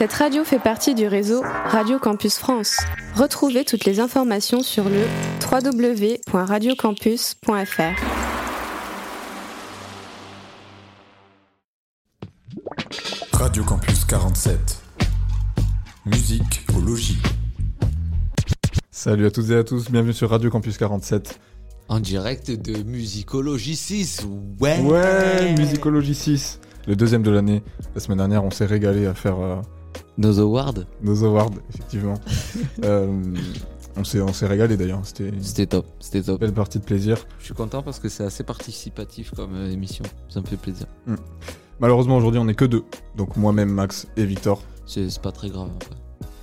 Cette radio fait partie du réseau Radio Campus France. Retrouvez toutes les informations sur le www.radiocampus.fr. Radio Campus 47. Musique au logis. Salut à toutes et à tous, bienvenue sur Radio Campus 47. En direct de Musicologie 6, ouais Ouais, Musicologie 6, le deuxième de l'année. La semaine dernière, on s'est régalé à faire euh, Nos awards, nos awards, effectivement. Euh, on s'est on s'est régalé d'ailleurs, c'était top, c'était top. belle partie de plaisir. Je suis content parce que c'est assez participatif comme euh, émission, ça me fait plaisir. Malheureusement, aujourd'hui, on n'est que deux. Donc moi-même, Max et Victor. C'est pas très grave en fait.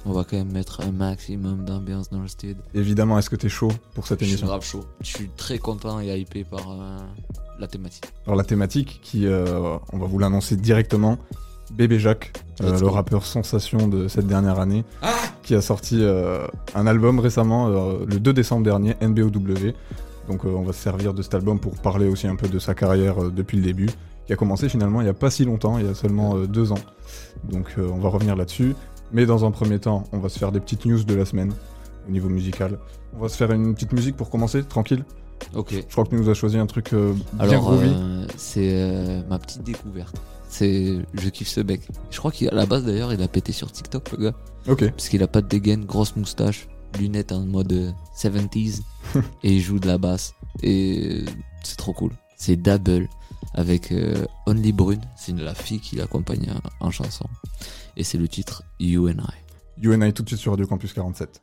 On va quand même mettre un maximum d'ambiance dans le stade. Évidemment, est-ce que t'es chaud pour cette Je suis émission grave chaud. Je suis très content et hypé par euh, la thématique. Alors la thématique, qui, euh, on va vous l'annoncer directement, Bébé Jacques, euh, le rappeur sensation de cette dernière année, qui a sorti euh, un album récemment, euh, le 2 décembre dernier, NBOW. Donc on va se servir de cet album pour parler aussi un peu de sa carrière depuis le début, qui a commencé finalement il n'y a pas si longtemps, il y a seulement deux ans. Donc on va revenir là-dessus. Mais dans un premier temps, on va se faire des petites news de la semaine au niveau musical. On va se faire une petite musique pour commencer, tranquille. Ok. Je crois que tu nous as choisi un truc bien Alors, groovy. c'est ma petite découverte. C'est, je kiffe ce bec. Je crois qu'à la base d'ailleurs, il a pété sur TikTok, le gars. Ok. Parce qu'il a pas de dégaine, grosse moustache, lunettes en mode euh, 70s et il joue de la basse. Et euh, c'est trop cool. C'est Double avec euh, Only Brune, c'est la fille qui l'accompagne en, en chanson. Et c'est le titre You and I. You and I tout de suite sur Radio Campus 47.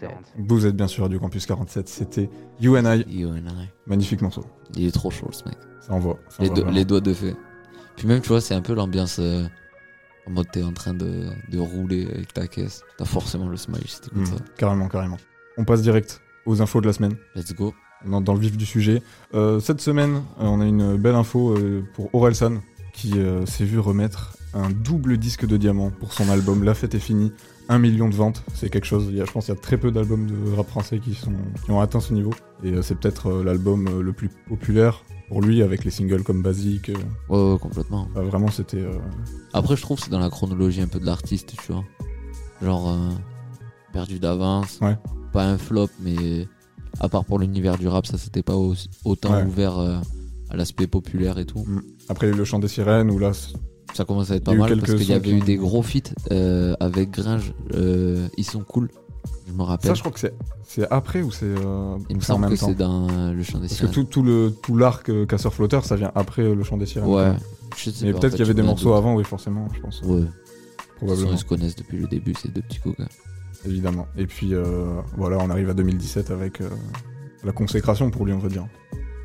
47. Vous êtes bien sûr du Campus 47, c'était You and I, You and I. magnifique morceau. Il est trop chaud ce mec. Ça envoie. ça Les, envoie do- vraiment. les doigts de feu. Puis même, tu vois, c'est un peu l'ambiance euh, en mode t'es en train de, de rouler avec ta caisse. T'as forcément le smile si t'écoutes Mm, ça. carrément, carrément. On passe direct aux infos de la semaine. Let's go. dans, dans le vif du sujet. Euh, cette semaine, euh, on a une belle info pour Orelsan qui s'est vu remettre un double disque de diamant pour son album La fête est finie. Un million de ventes, c'est quelque chose. Il y a, je pense qu'il y a très peu d'albums de rap français qui, sont, qui ont atteint ce niveau. Et euh, c'est peut-être euh, l'album euh, le plus populaire pour lui avec les singles comme Basique. Ouais, ouais, complètement. enfin, vraiment, c'était. euh, Après, je trouve que c'est dans la chronologie un peu de l'artiste, tu vois. Genre, euh, perdu d'avance. Ouais. Pas un flop, mais à part pour l'univers du rap, ça s'était pas aussi- autant Ouais. ouvert euh, à l'aspect populaire et tout. Après, il y a eu le chant des sirènes où là, c'est- Ça commence à être pas mal parce qu'il y avait eu des gros feats euh, avec Gringe. euh, ils sont cool. Je me rappelle. ça, je crois que c'est après ou c'est euh, Il me semble que c'est dans le chant des Parce que sirènes. tout, tout le tout l'arc euh, casseur flotteur, ça vient après le chant des sirènes. Ouais. Je sais Mais en peut-être fait, qu'il y avait des morceaux doute. avant, oui, forcément, je pense. Ouais. Probablement, ils se connaissent depuis le début, ces deux petits coquins. évidemment. Et puis euh, voilà, on arrive à 2017 avec la consécration pour lui, on va dire.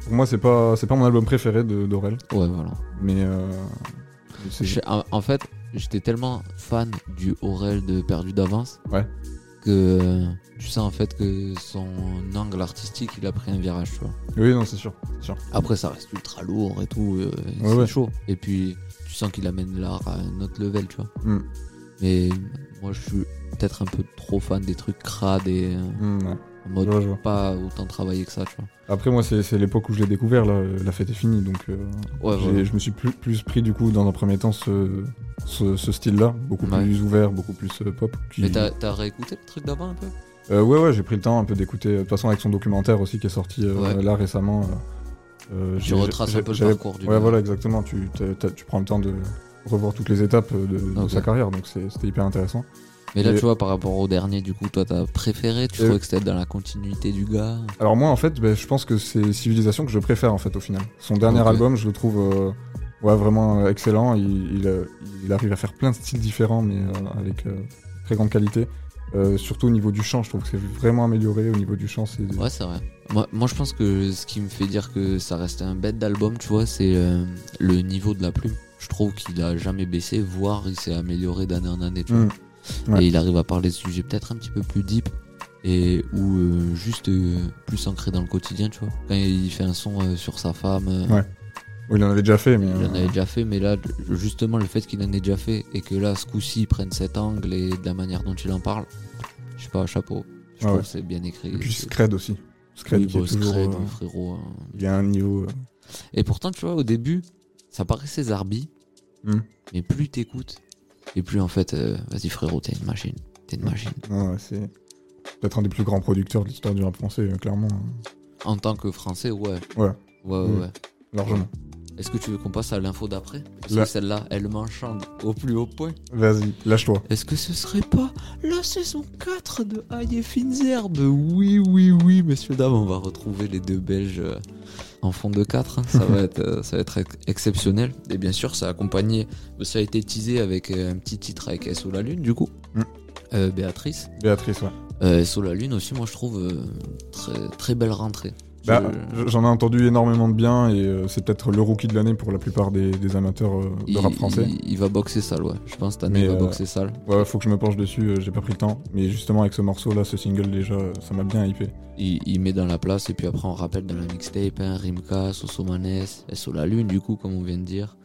Pour moi, c'est pas c'est pas mon album préféré de d'Aurel, Ouais, voilà. mais euh, Je- en, en fait, j'étais tellement fan du Aurel de Perdu d'avance Ouais. que euh, tu sais en fait que son angle artistique il a pris un virage, tu vois. oui, non, c'est sûr. Après, ça reste ultra lourd et tout, euh, Ouais, c'est ouais. chaud. Et puis, tu sens qu'il amène l'art à un autre level, tu vois. Mm. Mais moi, je suis peut-être un peu trop fan des trucs crades et euh, Mm, ouais. En mode vois, je vois. pas autant travaillé que ça, tu vois. Après, moi, c'est l'époque où je l'ai découvert. Là, la fête est finie, donc euh, Ouais, je me suis plus, plus pris du coup dans un premier temps ce, ce, ce style-là, beaucoup plus ouvert, beaucoup plus euh, pop. qui- Mais t'as réécouté le truc d'avant un peu? Euh, ouais, ouais, j'ai pris le temps un peu d'écouter. De toute façon, avec son documentaire aussi qui est sorti euh, là récemment. euh, euh, Tu retraces un peu le parcours du Ouais, voilà, exactement. Tu, prends le temps de revoir toutes les étapes euh, de, sa carrière, donc c'était hyper intéressant. Mais là, tu vois, par rapport au dernier, du coup, toi, t'as préféré? Tu Euh, trouvais que c'était dans la continuité du gars? Alors moi, en fait, ben, je pense que c'est Civilisation que je préfère en fait au final. Son dernier album, je le trouve euh, ouais, vraiment euh, excellent. Il, il, il arrive à faire plein de styles différents, mais euh, avec très grande qualité. Surtout au niveau du chant, je trouve que c'est vraiment amélioré au niveau du chant. C'est Ouais, c'est vrai. Moi, moi, je pense que ce qui me fait dire que ça reste un bête d'album, tu vois, c'est le niveau de la plume. Je trouve qu'il a jamais baissé, voire il s'est amélioré d'année en année, tu vois. Ouais. Et il arrive à parler de sujets peut-être un petit peu plus deep et ou euh, juste euh, plus ancré dans le quotidien, tu vois. Quand il fait un son euh, sur sa femme, Ouais. Oui, il en avait déjà fait, mais il en avait déjà fait, mais là, justement, le fait qu'il en ait déjà fait et que là, ce coup-ci, il prenne cet angle et de la manière dont il en parle, je sais pas, chapeau. Je Ouais, trouve ouais. c'est bien écrit. et puis Scred aussi. Scred Oui, qui bon, est toujours, Scred, frérot. hein. il y a un niveau. Et pourtant, tu vois, au début, ça paraissait zarbi, Hmm. mais plus t'écoutes, et plus en fait, euh, vas-y frérot, t'es une machine. T'es une machine. ouais, c'est peut-être un des plus grands producteurs de l'histoire du rap français, euh, clairement, En tant que français, ouais. Ouais. Ouais, ouais, Hmm. ouais. largement. Est-ce que tu veux qu'on passe à l'info d'après? Parce que celle-là, elle m'enchante au plus haut point. Vas-y, lâche-toi. Est-ce que ce serait pas la saison 4 de Aïe et Fines Herbes Oui, oui, oui, messieurs, dames, on va retrouver les deux Belges euh, en fond de 4. Ça va être, euh, ça va être ex- exceptionnel. Et bien sûr, ça a accompagné, ça a été teasé avec euh, un petit titre avec SO la Lune, du coup. Mm. Euh, Béatrice. Béatrice, ouais. Euh, SO la Lune aussi, moi je trouve euh, très, très belle rentrée. Bah, Je- J'en ai entendu énormément de bien et euh, c'est peut-être le rookie de l'année pour la plupart des, des amateurs euh, de il, rap français. il- il va boxer sale, ouais. Je pense cette année, Mais, il va euh, boxer sale. Ouais, faut que je me penche dessus, euh, j'ai pas pris le temps. Mais justement, avec ce morceau-là, ce single, déjà, euh, ça m'a bien hypé. il, il met dans la place et puis après on rappelle dans la mixtape hein, Rimka, Sosomanes, SO la Lune du coup comme on vient de dire,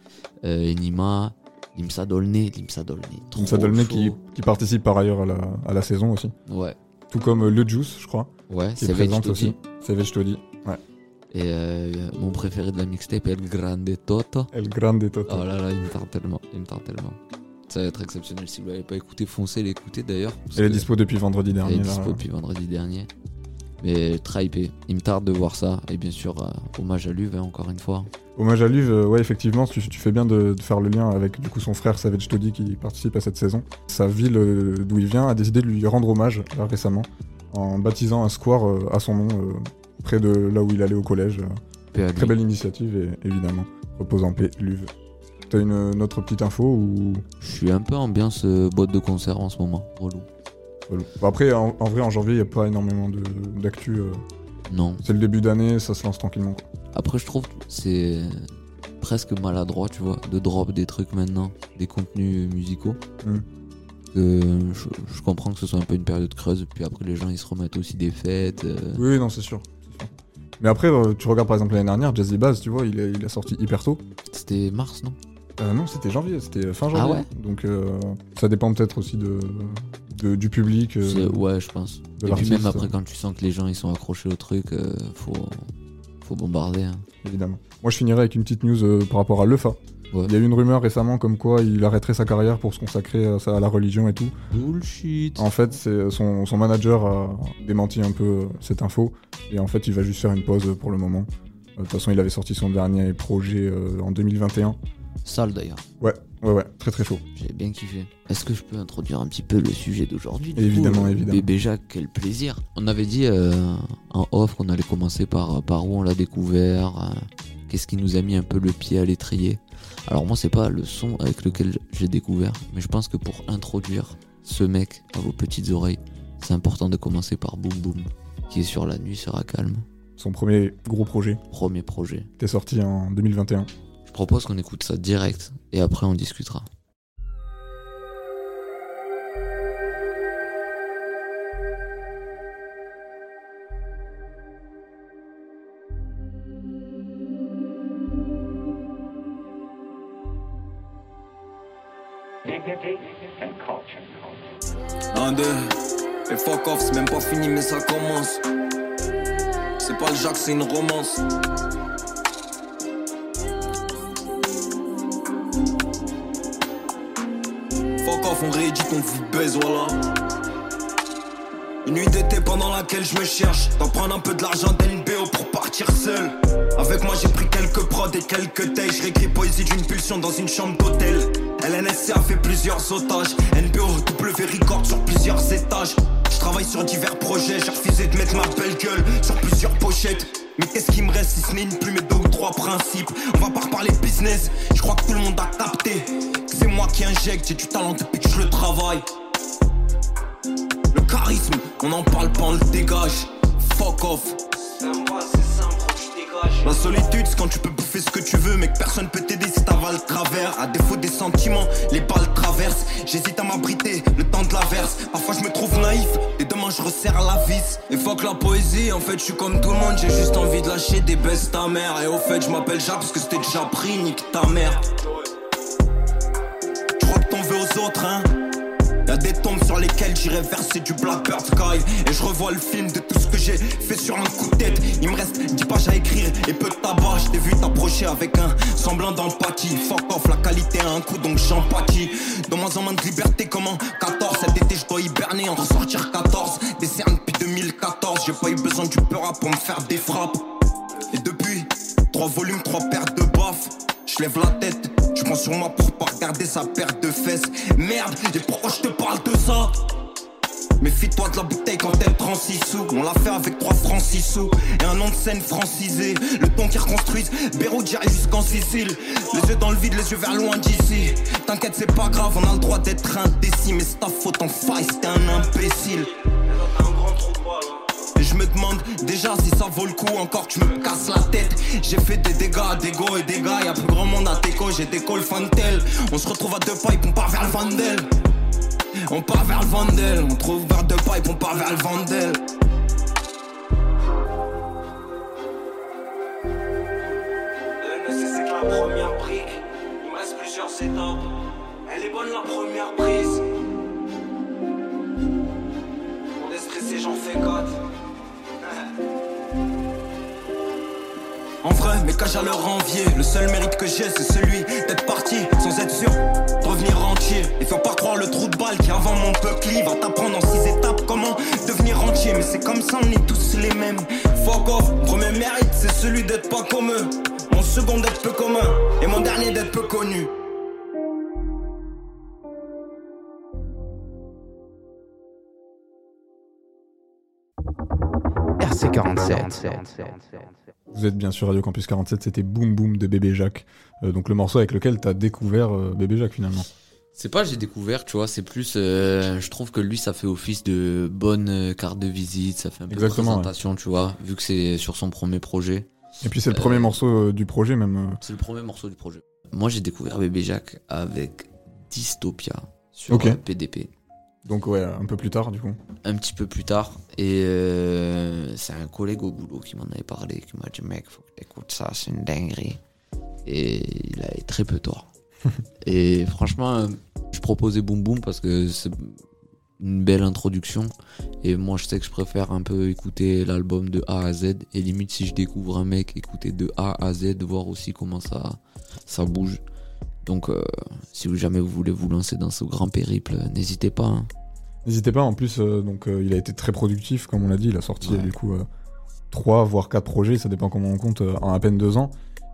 euh, Enima, Limsa Dolné, Limsa Dolné. trop Limsa Dolné qui, qui participe par ailleurs à la, à la saison aussi. Ouais, Tout comme euh, Le Juice, je crois, ouais, qui est présente aussi. Veg Todi. Ouais. Et euh, mon préféré de la mixtape est El Grande Toto. El Grande Toto. Oh là là, il me tarde tellement, il me tarde tellement. Ça va être exceptionnel si vous l'avez pas écouté, foncez l'écouter d'ailleurs. Elle est dispo depuis vendredi Elle dernier. est là. dispo depuis vendredi dernier. Mais très hypé. Il me tarde de voir ça. Et bien sûr, euh, hommage à Luve, hein, encore une fois. Hommage à Luve, euh, ouais, effectivement, tu, tu fais bien de, de faire le lien avec du coup son frère Savage Todi qui participe à cette saison. Sa ville euh, d'où il vient a décidé de lui rendre hommage là, récemment en baptisant un square à son nom près de là où il allait au collège. Très belle initiative et évidemment, repose en paix, Luve. T'as une, une autre petite info ou? Je suis un peu ambiance euh, boîte de concert en ce moment. Relou. Voilà. Bon, Après, en, en vrai, en janvier, il n'y a pas énormément de- d'actu. euh. Non. C'est le début d'année, ça se lance tranquillement. quoi. Après, je trouve que c'est presque maladroit, tu vois, de drop des trucs maintenant, des contenus musicaux. Mm. Je, je comprends que ce soit un peu une période creuse, puis après les gens ils se remettent aussi des fêtes. euh, Oui, non, c'est sûr. Mais après, euh, tu regardes par exemple l'année dernière, Jazzy Bass, tu vois, il a, il a sorti hyper tôt. C'était mars, non? Euh, non, c'était janvier, c'était fin janvier. Ah ouais? Donc euh, ça dépend peut-être aussi de, de- du public. euh, C'est- Ouais, je pense. de Et puis l'artiste, même après, quand tu sens que les gens ils sont accrochés au truc, euh, faut, faut bombarder. hein. évidemment. Moi, je finirai avec une petite news euh, par rapport à Lefa. Ouais. Il y a eu une rumeur récemment comme quoi il arrêterait sa carrière pour se consacrer à, la religion et tout. Bullshit. En fait, son, son manager a démenti un peu euh, cette info et en fait, il va juste faire une pause pour le moment. Euh, De toute façon, il avait sorti son dernier projet euh, en 2021. Sale d'ailleurs. Ouais, ouais, ouais, très très chaud. J'ai bien kiffé. Est-ce que je peux introduire un petit peu le sujet d'aujourd'hui du Évidemment, coup, évidemment. Bébé Jacques, quel plaisir. On avait dit euh, en off qu'on allait commencer par, par où on l'a découvert, euh, qu'est-ce qui nous a mis un peu le pied à l'étrier. Alors moi c'est pas le son avec lequel j'ai découvert, mais je pense que pour introduire ce mec à vos petites oreilles, c'est important de commencer par Boom Boom, qui est sur La Nuit sera calme, Son premier gros projet premier projet. qui est sorti en 2021. Je propose qu'on écoute ça direct et après on discutera. Et fuck off, c'est même pas fini, mais ça commence. C'est pas le Jacques, c'est une romance. Fuck off, on réédite, on vous baise, voilà. Une nuit d'été pendant laquelle je me cherche D'en prendre un peu de l'argent d'NBO pour partir seul Avec moi j'ai pris quelques prods et quelques tailles Je poésie d'une pulsion dans une chambre d'hôtel LNSC a fait plusieurs otages. NBO W record sur plusieurs étages. Je travaille sur divers projets J'ai refusé de mettre ma belle gueule sur plusieurs pochettes. Mais qu'est-ce qui me reste si ce n'est une plume et deux ou trois principes? On va pas reparler business, je crois que tout le monde a capté. C'est moi qui injecte, j'ai du talent depuis que je le travaille. Le charisme, on en parle pas, on le dégage. Fuck off. La solitude, c'est quand tu peux bouffer ce que tu veux, mais que personne peut t'aider si t'avales le travers. À défaut des sentiments, les balles traversent. J'hésite à m'abriter, le temps de l'averse. Parfois je me trouve naïf, et demain je resserre la vis. Et fuck la poésie, en fait je suis comme tout le monde, j'ai juste envie de lâcher des baisses ta mère. Et au fait, je m'appelle Jacques parce que c'était déjà pris, nique ta mère. Tu crois que t'en veux aux autres, hein? Y'a des tombes sur lesquelles j'irai verser du Blackbird Sky. Et je revois le film de tout ce que j'ai fait sur un coup de tête. Il me reste 10 pages à écrire et peu de tabac. Je t'ai vu t'approcher avec un semblant d'empathie. Fuck off, la qualité a un coup donc j'empathie. De moins en moins de liberté comme en 14 Cet été je dois hiberner, en ressortir 14 Des cernes depuis 2014 J'ai pas eu besoin du peur pour me faire des frappes. Et depuis, trois volumes, trois paires de baffes. Je lève la tête, je prends sur moi pour pas regarder sa paire de fesses. Merde, et pourquoi je te parle de ça? Méfie-toi de la bouteille quand elle prend 6 sous. On l'a fait avec 3 francs 6 sous. Et un nom de scène francisé. Le ton qui reconstruise, Beyrouth j'irai jusqu'en Sicile. Les yeux dans le vide, les yeux vers loin d'ici. T'inquiète, c'est pas grave, on a le droit d'être indécis. Mais c'est ta faute en faille, c'était un imbécile. Et je me demande déjà si ça vaut le coup encore que tu me casses la tête. J'ai fait des dégâts, des go et des gars Y'a plus grand monde à déco, j'ai des calls fantel. On se retrouve à deux pipes, on part vers le Vandel. On part vers le Vandel On trouve vers deux pipes, on part vers le Vandel. La première brique. Il me reste plusieurs étapes. Elle est bonne la première prise. On est stressé, j'en fais 4 En vrai, mes cages à leur envier. Le seul mérite que j'ai, c'est celui d'être parti sans être sûr de revenir entier. Et faut pas croire le trou de balle qui avant mon peuple va t'apprendre en six étapes comment devenir entier. Mais c'est comme ça, on est tous les mêmes. Fuck off, premier mérite, c'est celui d'être pas comme eux. Mon second d'être peu commun. Et mon dernier d'être peu connu. RC47. Vous êtes bien sur Radio Campus 47, c'était Boom Boom de Bébé Jacques. Euh, donc le morceau avec lequel t'as découvert euh, Bébé Jacques finalement. C'est pas j'ai découvert, tu vois, c'est plus euh, je trouve que lui ça fait office de bonne carte de visite, ça fait un peu Exactement, de présentation, tu vois, vu que c'est sur son premier projet. Et puis c'est le premier morceau du projet même. C'est le premier morceau du projet. Moi j'ai découvert Bébé Jacques avec Dystopia sur PDP. Donc ouais, un peu plus tard du coup. Un petit peu plus tard, et euh, c'est un collègue au boulot qui m'en avait parlé, qui m'a dit mec, faut que t'écoutes ça, c'est une dinguerie. Et il avait très peu tort. et franchement, je proposais Boom Boom parce que c'est une belle introduction. Et moi, je sais que je préfère un peu écouter l'album de A à Z. Et limite, si je découvre un mec, écouter de A à Z, voir aussi comment ça, ça bouge. Donc, euh, si vous jamais vous voulez vous lancer dans ce grand périple, n'hésitez pas. hein. N'hésitez pas, en plus, euh, donc euh, il a été très productif, comme on l'a dit, il a sorti Ouais. euh, du coup 3 voire 4 projets, ça dépend comment on compte, euh, en à peine 2 ans.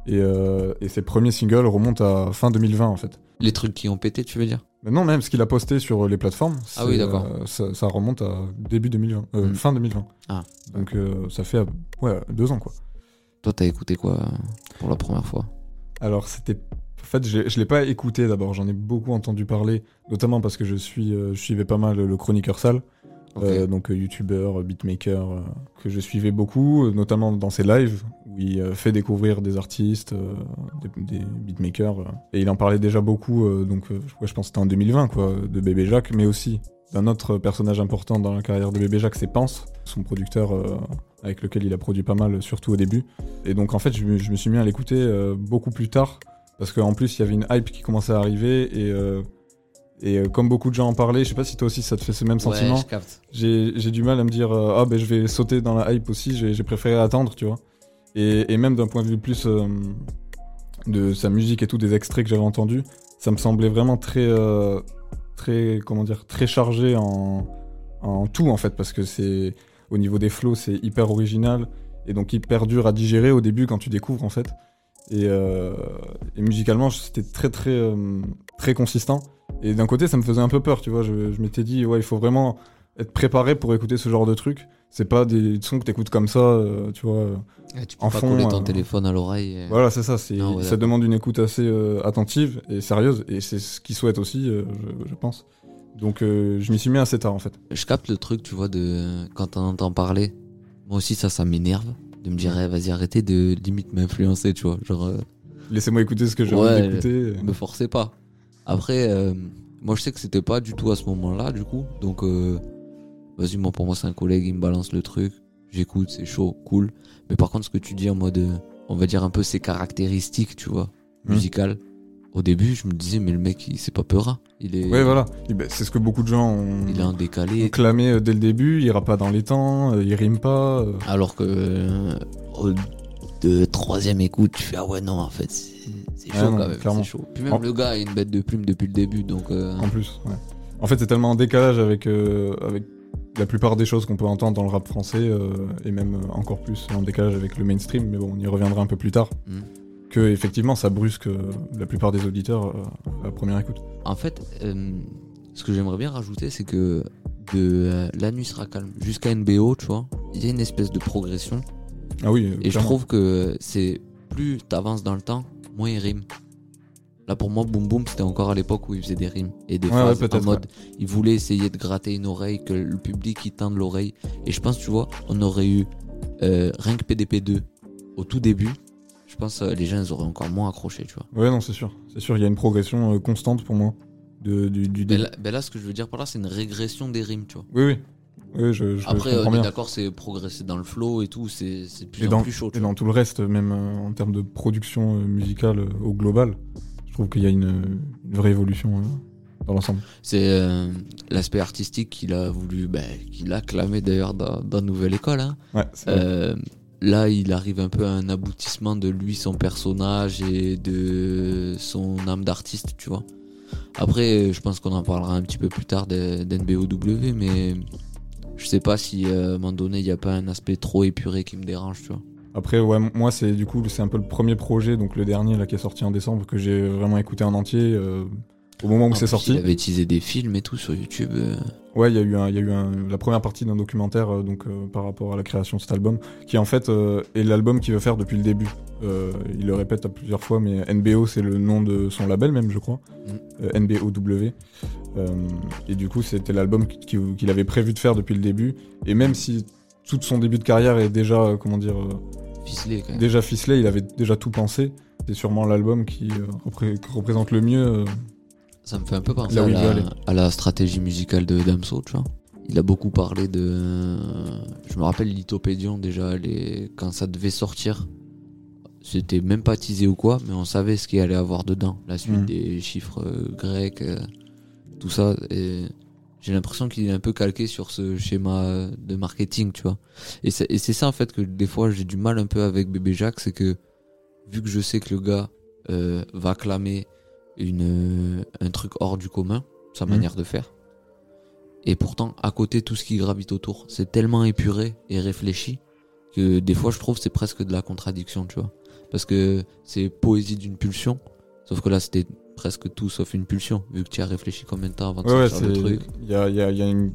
Et, euh, et ses premiers singles remontent à fin 2020 en fait. Les trucs qui ont pété, tu veux dire? Mais non, même ce qu'il a posté sur les plateformes, Ah oui, d'accord. euh, ça, ça remonte à début 2020, euh, Mm. fin 2020. Ah. Donc euh, ça fait euh, ouais, 2 ans quoi. Toi, t'as écouté quoi euh, pour la première fois? Alors c'était. En fait, je l'ai pas écouté d'abord, j'en ai beaucoup entendu parler, notamment parce que je, suis, euh, je suivais pas mal le chroniqueur sale. Euh, donc euh, youtubeur, beatmaker, euh, que je suivais beaucoup, notamment dans ses lives, où il euh, fait découvrir des artistes, des, des beatmakers. et il en parlait déjà beaucoup, donc ouais, je pense que c'était en 2020, quoi, de Bébé Jacques, mais aussi d'un autre personnage important dans la carrière de Bébé Jacques, c'est Pense, son producteur avec lequel il a produit pas mal, surtout au début. Et donc en fait, je, me- je me suis mis à l'écouter beaucoup plus tard, parce qu'en plus, il y avait une hype qui commençait à arriver, et... euh, et euh, comme beaucoup de gens en parlaient, je sais pas si toi aussi ça te fait ce même sentiment. Ouais, j'ai du mal à me dire euh, ah ben je vais sauter dans la hype aussi j'ai j'ai préféré attendre tu vois. Et, et même d'un point de vue plus euh, de sa musique et tout des extraits que j'avais entendus ça me semblait vraiment très très comment dire très chargé en en tout en fait parce que c'est au niveau des flows c'est hyper original et donc hyper dur à digérer au début quand tu découvres en fait et, euh, et musicalement c'était très très euh, très consistant et d'un côté ça me faisait un peu peur tu vois je, je m'étais dit ouais il faut vraiment être préparé pour écouter ce genre de truc c'est pas des sons que t'écoutes comme ça euh, tu vois tu peux en pas fond, coller ton euh, téléphone à l'oreille. et- voilà c'est ça c'est Non, ouais, ça demande une écoute assez euh, attentive et sérieuse et c'est ce qu'ils souhaitent aussi je, je pense donc je m'y suis mis assez tard en fait Je capte le truc, tu vois, de quand on entend parler. Moi aussi, ça, ça m'énerve. De me dire, eh, vas-y, arrêtez de limite m'influencer, tu vois. Genre, euh, laissez-moi écouter ce que j'ai Ouais, envie d'écouter me forcez pas. Après, euh, moi, je sais que c'était pas du tout à ce moment-là, du coup. Donc, euh, vas-y, moi, pour moi, c'est un collègue, il me balance le truc. J'écoute, c'est chaud, cool. Mais par contre, ce que tu dis en mode, on va dire un peu ses caractéristiques, tu vois, Hmm. musicales. Au début, je me disais, mais le mec, il c'est pas peura. Il est, ouais voilà ben, c'est ce que beaucoup de gens ont, il est en ont décalé. clamé euh, dès le début il ira pas dans les temps euh, il rime pas euh. Alors que euh, au de troisième écoute, tu fais ah ouais non en fait c'est chaud non, quand même, chaud. Puis même En- le gars a une bête de plume depuis le début donc euh, En plus, ouais. En fait, c'est tellement en décalage avec, euh, avec la plupart des choses qu'on peut entendre dans le rap français, euh, et même encore plus en décalage avec le mainstream, mais bon, on y reviendra un peu plus tard, Mm. Que effectivement, ça brusque euh, la plupart des auditeurs euh, à première écoute. en fait euh, ce que j'aimerais bien rajouter c'est que de La nuit sera calme jusqu'à NBO, tu vois, il y a une espèce de progression. Ah oui, et je trouve que c'est plus t'avances dans le temps, moins il rime. Là pour moi Boom Boom c'était encore à l'époque où il faisait des rimes et des Ouais, phases ouais, en mode il voulait essayer de gratter une oreille que le public il tende l'oreille. Et je pense tu vois on aurait eu euh, rien que PDP2 au tout début je pense euh, les ils auraient encore moins accroché tu vois. Ouais, non, c'est sûr. C'est sûr, il y a une progression euh, constante pour moi. De, du, là, ben là, ce que je veux dire par là c'est une régression des rimes tu vois. Oui, oui. Oui, je, je, Après je on est d'accord c'est progresser dans le flow et tout c'est plus en plus chaud. tu et vois. dans tout le reste, même euh, en termes de production euh, musicale euh, au global, je trouve qu'il y a une, une vraie évolution euh, dans l'ensemble. C'est euh, l'aspect artistique qu'il a voulu, ben, qu'il a clamé d'ailleurs dans, dans Nouvelle École. Hein. Ouais. Euh, là, il arrive un peu à un aboutissement de lui, son personnage et de son âme d'artiste, tu vois. Après, je pense qu'on en parlera un petit peu plus tard de- d'NBOW, mais je sais pas si euh, à un moment donné, il n'y a pas un aspect trop épuré qui me dérange, tu vois. Après, ouais, moi, c'est du coup, c'est un peu le premier projet, donc le dernier là qui est sorti en décembre, que j'ai vraiment écouté en entier. euh, au moment où c'est sorti. Il avait utilisé des films et tout sur YouTube. euh. Ouais, il y a eu, un, y a eu un- la première partie d'un documentaire euh, donc euh, par rapport à la création de cet album, qui en fait euh, est l'album qu'il veut faire depuis le début. Il le répète à plusieurs fois, mais NBO c'est le nom de son label même, je crois, Euh, NBOW. Et du coup, c'était l'album qui- qu'il avait prévu de faire depuis le début. Et même si tout son début de carrière est déjà, comment dire, Ficelé quand même. déjà ficelé, il avait déjà tout pensé. C'est sûrement l'album qui, repré- qui représente le mieux. Euh, Ça me fait un peu penser à la, aller. à la stratégie musicale de Damso, tu vois. Il a beaucoup parlé de. Je me rappelle Lithopédion déjà, les... quand ça devait sortir. C'était même pas teasé ou quoi, mais on savait ce qu'il allait avoir dedans. La suite Mhm. des chiffres euh, grecs, euh, tout ça. Et j'ai l'impression qu'il est un peu calqué sur ce schéma euh, de marketing, tu vois. Et c'est et c'est ça en fait que des fois j'ai du mal un peu avec Bébé Jacques, c'est que vu que je sais que le gars euh, va clamer une, un truc hors du commun, sa Mhm. manière de faire. Et pourtant, à côté, tout ce qui gravite autour, c'est tellement épuré et réfléchi que des fois, je trouve c'est presque de la contradiction, tu vois. Parce que c'est poésie d'une pulsion, sauf que là, c'était presque tout sauf une pulsion, vu que tu as réfléchi combien de temps avant de Ouais, ouais, sortir le truc. il y a, y a- il y a une-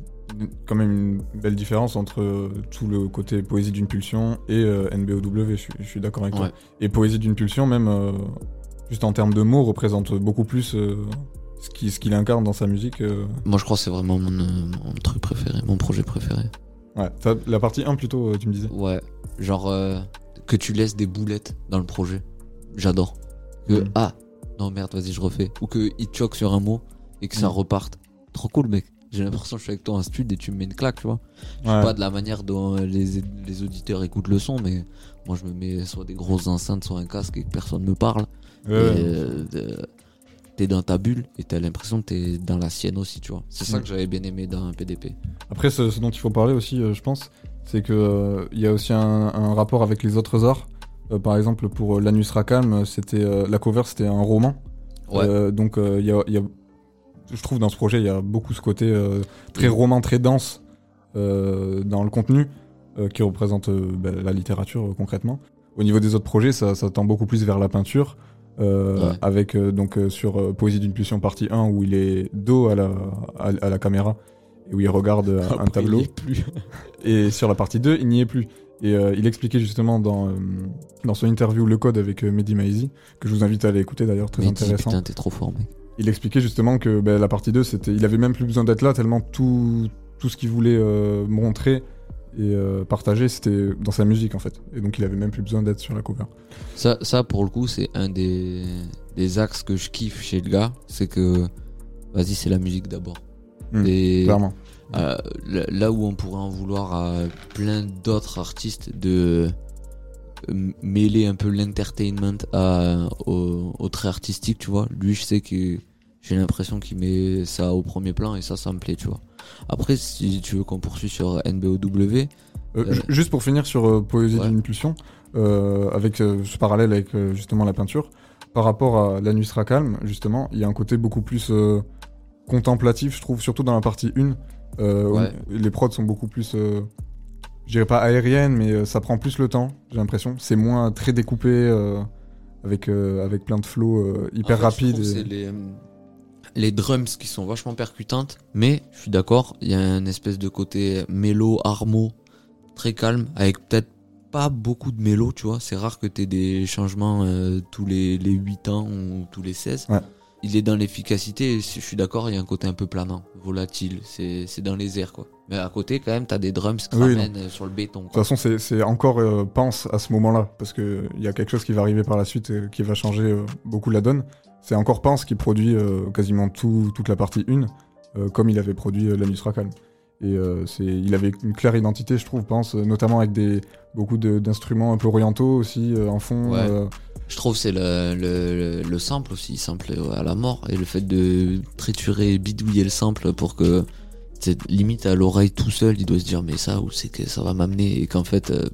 quand même une belle différence entre euh, tout le côté poésie d'une pulsion et euh, NBOW, je suis, je suis d'accord avec toi. Et poésie d'une pulsion, même euh, juste en termes de mots, représente beaucoup plus euh, ce qu'il ce incarne dans sa musique. euh. Moi, je crois que c'est vraiment mon, euh, mon truc préféré, mon projet préféré. Ouais, la partie 1 plutôt, tu me disais. Ouais, genre euh, que tu laisses des boulettes dans le projet. J'adore. Que Mm. ah non merde, vas-y, je refais. Ou que il choque sur un mot et que ça Mm. reparte. Trop cool, mec. J'ai l'impression que je suis avec toi en stud et tu me mets une claque, tu vois. Je Ouais. sais pas de la manière dont les, les auditeurs écoutent le son, mais moi je me mets soit des grosses enceintes, soit un casque et que personne me parle. Euh, t'es dans ta bulle et t'as l'impression que t'es dans la sienne aussi, tu vois. C'est ça Mm. que j'avais bien aimé dans un PDP. Après, ce, ce dont il faut parler aussi, euh, je pense, c'est que euh, il y a aussi un, un rapport avec les autres arts. Par exemple, pour L'Anus Rackham, c'était la cover, c'était un roman. Ouais. Donc, il y, a, il y a- je trouve dans ce projet, il y a beaucoup ce côté euh, très Mm. roman, très dense euh, dans le contenu, euh, qui représente bah, la littérature concrètement. Au niveau des autres projets, ça, ça tend beaucoup plus vers la peinture. Euh, Ouais. avec euh, donc euh, sur Poésie d'une pulsion partie 1 où il est dos à la, à, à la caméra et où il regarde euh, un Après, tableau plus. et sur la partie 2 il n'y est plus et il expliquait justement dans, dans son interview Le Code avec Mehdi Maizi que je vous invite à aller écouter d'ailleurs très intéressant putain, t'es trop fort, mec. il expliquait justement que ben, la partie 2 c'était il avait même plus besoin d'être là tellement tout, tout ce qu'il voulait montrer et euh, partager c'était dans sa musique en fait et donc il avait même plus besoin d'être sur la cover Ça, ça, pour le coup, c'est un des, des axes que je kiffe chez le gars. C'est que, vas-y, c'est la musique d'abord. Mm, Et clairement euh, là- où on pourrait en vouloir à plein d'autres artistes de euh, mêler un peu l'entertainment au, au trait artistique, tu vois. Lui, je sais que j'ai l'impression qu'il met ça au premier plan et ça, ça me plaît, tu vois. Après, si tu veux qu'on poursuive sur NBOW, Euh, Euh, ju- Juste pour finir sur euh, Poésie ouais. euh, avec ce parallèle avec justement la peinture, par rapport à l'Anus Rackham, justement, il y a un côté beaucoup plus contemplatif, je trouve, surtout dans la partie 1. Euh, où Ouais. Les prods sont beaucoup plus, je dirais pas aériennes, mais ça prend plus le temps, j'ai l'impression. C'est moins très découpé, euh, avec, euh, avec plein de flows euh, hyper En fait, je rapides. et- C'est les, euh, les drums qui sont vachement percutantes, mais je suis d'accord, il y a un espèce de côté mélo, armo, très calme, avec peut-être pas beaucoup de mélo, tu vois. C'est rare que tu aies des changements euh, tous les, les 8 ans ou tous les 16. Ouais. Il est dans l'efficacité, je suis d'accord, il y a un côté un peu planant, volatile, c'est c'est dans les airs, quoi. Mais à côté, quand même, t'as des drums qui Oui, ramènent euh, sur le béton. De toute façon, c'est- encore euh, pense à ce moment-là, parce que il y a quelque chose qui va arriver par la suite et qui va changer euh, beaucoup la donne. C'est encore pense qui produit euh, quasiment tout, toute la partie 1, euh, comme il avait produit euh, l'Anus Rackham. Et c'est, il avait une claire identité, je trouve, euh, notamment avec des, beaucoup de- d'instruments un peu orientaux aussi en fond. Ouais. Je trouve c'est le, le, le sample aussi, sample à la mort, et le fait de triturer bidouiller le sample pour que c'est limite à l'oreille tout seul, il doit se dire mais ça où c'est que ça va m'amener? Et qu'en fait euh,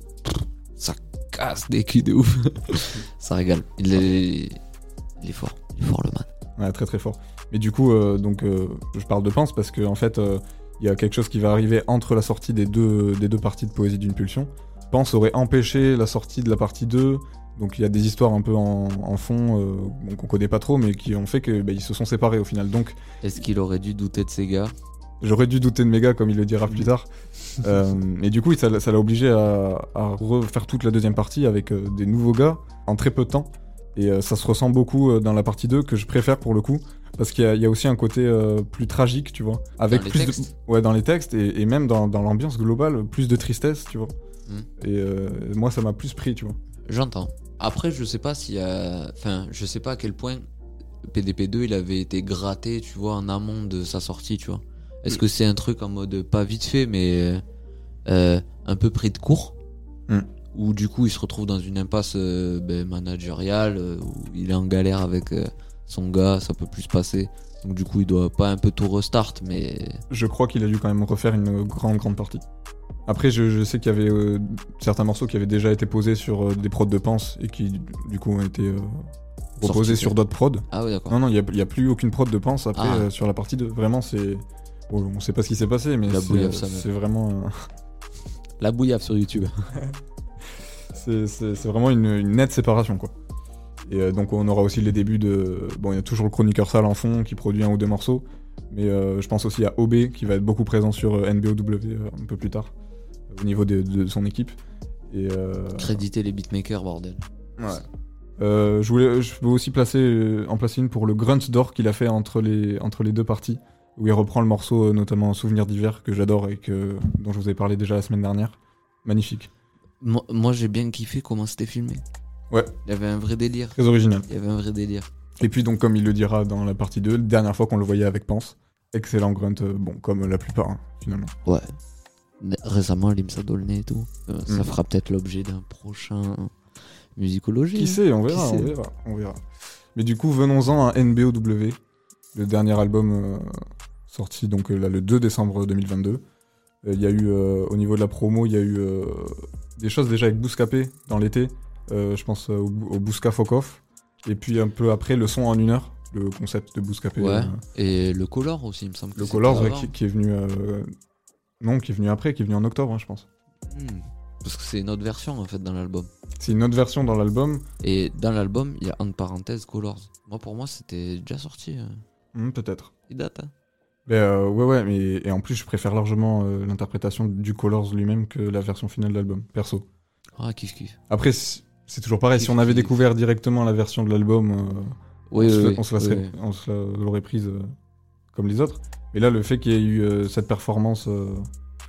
ça casse des culs de ouf, ça régale. Il est, il est fort, il est fort le man. Ouais, très très fort. Mais du coup, euh, donc, euh, je parle de Pense parce qu'en en fait, euh, il y a quelque chose qui va arriver entre la sortie des deux, des deux parties de Poésie d'une pulsion. pense aurait empêché la sortie de la partie 2. Donc il y a des histoires un peu en, en fond euh, qu'on connaît pas trop, mais qui ont fait que bah, ils se sont séparés au final. Donc Est-ce qu'il aurait dû douter de Sega? J'aurais dû douter de Mega, comme il le dira plus tard. Euh, et du coup, ça l'a ça l'a obligé à, à refaire toute la deuxième partie avec euh, des nouveaux gars en très peu de temps. Et euh, ça se ressent beaucoup euh, dans la partie 2 que je préfère pour le coup. Parce qu'il y, a- il y a aussi un côté euh, plus tragique, tu vois. Avec les plus textes de... Ouais, dans les textes et, et même dans, dans l'ambiance globale, plus de tristesse, tu vois. Mm. Et moi, ça m'a plus pris, tu vois. J'entends. Après, je sais pas s'il y a. Enfin, je sais pas à quel point PDP2 il avait été gratté, tu vois, en amont de sa sortie, tu vois. Est-ce Mm. que c'est un truc en mode pas vite fait, mais un peu pris de court? Mm. Où du coup il se retrouve dans une impasse euh, ben, managériale, euh, où il est en galère avec euh, son gars, ça peut plus se passer. Donc du coup il doit pas un peu tout restart, mais. Je crois qu'il a dû quand même refaire une grande, grande partie. Après, je, je sais qu'il y avait certains morceaux qui avaient déjà été posés sur des prods de Pense et qui, du coup, ont été reposés Sortis, sur d'autres prods. Ah oui, d'accord. Non, non, il n'y a, plus aucune prod de Pense après Ah. sur la partie 2. Vraiment, c'est. bon, on sait pas ce qui s'est passé, mais c'est vraiment. La bouillave sur YouTube. c'est vraiment une, une nette séparation, quoi. Et euh, donc, on aura aussi les débuts de. Bon, il y a toujours le chroniqueur sale en fond qui produit un ou deux morceaux. Mais euh, je pense aussi à OB qui va être beaucoup présent sur euh, NBOW un peu plus tard, au niveau de, de son équipe. Et, Créditer les beatmakers, bordel. Euh, je, voulais, je veux aussi placer, euh, en placer une pour le grunt d'or qu'il a fait entre les, entre les deux parties, où il reprend le morceau, euh, notamment Souvenir d'hiver, que j'adore et que, dont je vous ai parlé déjà la semaine dernière. Magnifique. Moi, moi, j'ai bien kiffé comment c'était filmé. Ouais. Il y avait un vrai délire. Très original. Il y avait un vrai délire. Et puis, donc, comme il le dira dans la partie 2, la dernière fois qu'on le voyait avec Pense, excellent grunt, euh, bon, comme la plupart, hein, finalement. Ouais. Récemment, Limsa Dolné et tout. Euh, Ça Mhm. fera peut-être l'objet d'un prochain musicologie. Qui sait, on verra, on verra, on verra. Mais du coup, venons-en à NBOW, le dernier album euh, sorti donc là, le 2 décembre 2022. Euh, Il y a eu, euh, au niveau de la promo, il y a eu euh, des choses déjà avec Bouscapé dans l'été. Je pense au, au Bousca. Et puis un peu après, le son en une heure, le concept de Bouscapé. Ouais. Et le Color aussi, il me semble. que le ouais, avant. qui, qui est venu. non, qui est venu après, qui est venu en octobre, hein, je pense. Hmm. Parce que c'est une autre version en fait dans l'album. C'est une autre version dans l'album. Et dans l'album, il y a entre parenthèses Colors. Moi, pour moi, c'était déjà sorti. Hmm, Peut-être. Il date. hein. Ben, euh, ouais, ouais, mais et en plus, je préfère largement euh, l'interprétation du Colors lui-même que la version finale de l'album, perso. Ah, kiff kiff. Après, c'est toujours pareil, si on avait kiff. découvert directement la version de l'album, euh, Oui, on, oui, on se oui, l'aurait prise euh, comme les autres. Mais là, le fait qu'il y ait eu euh, cette performance euh,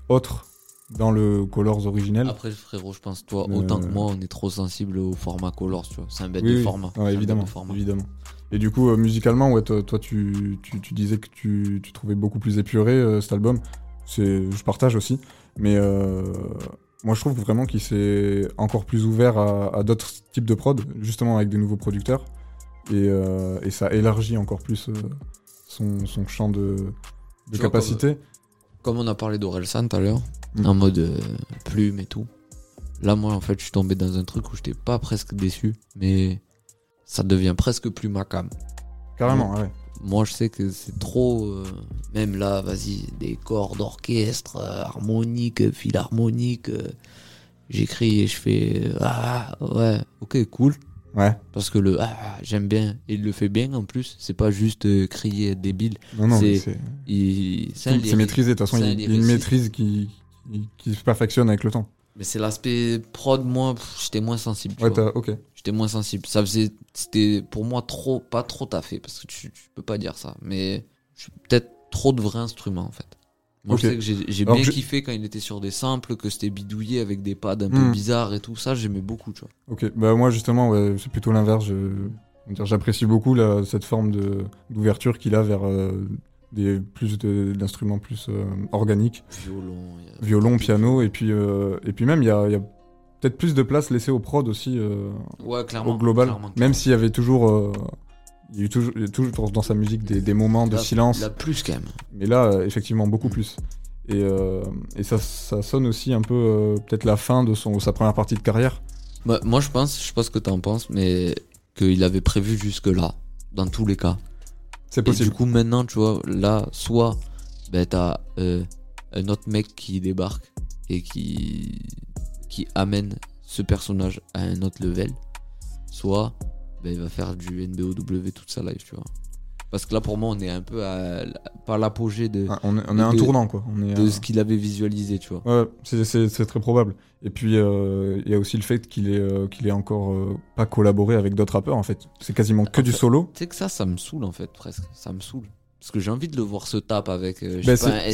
autre dans le Colors originel, Après, frérot, je pense, toi, autant que moi, on est trop sensible au format Colors, tu vois. C'est un bête de oui. format. Ouais, évidemment, format. évidemment. Et du coup, euh, musicalement, ouais, toi, toi, tu, tu, tu disais que tu, tu trouvais beaucoup plus épuré euh, cet album. Je partage aussi. Mais euh, moi, je trouve vraiment qu'il s'est encore plus ouvert à, à d'autres types de prod, justement avec des nouveaux producteurs. Et, euh, et ça élargit encore plus euh, son, son champ de, capacité. Comme on a parlé d'Orelsan tout à l'heure, Mm. en mode euh, plume et tout. Là, moi, en fait, je suis tombé dans un truc où j'étais pas presque déçu, mais ça devient presque plus ma cam. Carrément, ouais. Moi, je sais que c'est trop. euh, même là, vas-y, des corps d'orchestre, euh, harmonique, philharmonique. euh, J'écris et je fais. euh, ah, ouais, ok, cool. Ouais. Parce que le. Ah, j'aime bien. Il le fait bien en plus. C'est pas juste euh, crier être débile. Non, non, mais C'est- c'est, Il... C'est un c'est lyrique. maîtrisé. De toute façon, c'est un il y a une maîtrise qui, qui, qui se perfectionne avec le temps. Mais c'est l'aspect prod, moi, j'étais moins sensible. tu Ouais, vois. t'as, ok. J'étais moins sensible. Ça faisait, c'était pour moi trop, pas trop taffé, parce que tu, tu peux pas dire ça. Mais je suis peut-être trop de vrais instruments en fait. Moi, je sais que j'ai bien je- kiffé quand il était sur des samples, que c'était bidouillé avec des pads un peu Hmm. bizarres et tout. Ça, j'aimais beaucoup, tu vois. Ok, bah moi justement, ouais, c'est plutôt l'inverse. J'apprécie beaucoup cette forme d'ouverture qu'il a vers euh, des plus d'instruments plus euh, organiques, Violon. a- piano, et puis euh, et puis même il y a, peut-être plus de place laissée au prod aussi euh, Ouais, clairement. au global, clairement, même s'il y avait toujours il y a eu toujours, il y a toujours dans sa musique des, des moments de silence, Là, plus quand même. mais là effectivement beaucoup Mm. plus. Et, et ça, ça sonne aussi un peu peut-être la fin de son, sa première partie de carrière. Bah, moi, je pense, je sais pas ce que t'en penses, mais qu'il avait prévu jusque-là, dans tous les cas. C'est Et possible. du coup, maintenant, tu vois, là, soit ben, t'as euh, un autre mec qui débarque et qui amène ce personnage à un autre level, soit ben, il va faire du NBOW toute sa life, tu vois. Parce que là, pour moi, on est un peu à, l'apogée de, Ah, On est, on est un tournant, quoi. On est de à- ce qu'il avait visualisé, tu vois. Ouais, c'est- très probable. Et puis, euh, il y a aussi le fait qu'il ait, euh, qu'il ait encore euh, pas collaboré avec d'autres rappeurs, en fait. C'est quasiment que En du fait, solo. Tu sais que ça, ça me saoule en fait, presque. Ça me saule. Parce que j'ai envie de le voir se tape avec, euh, je Ben, sais pas, un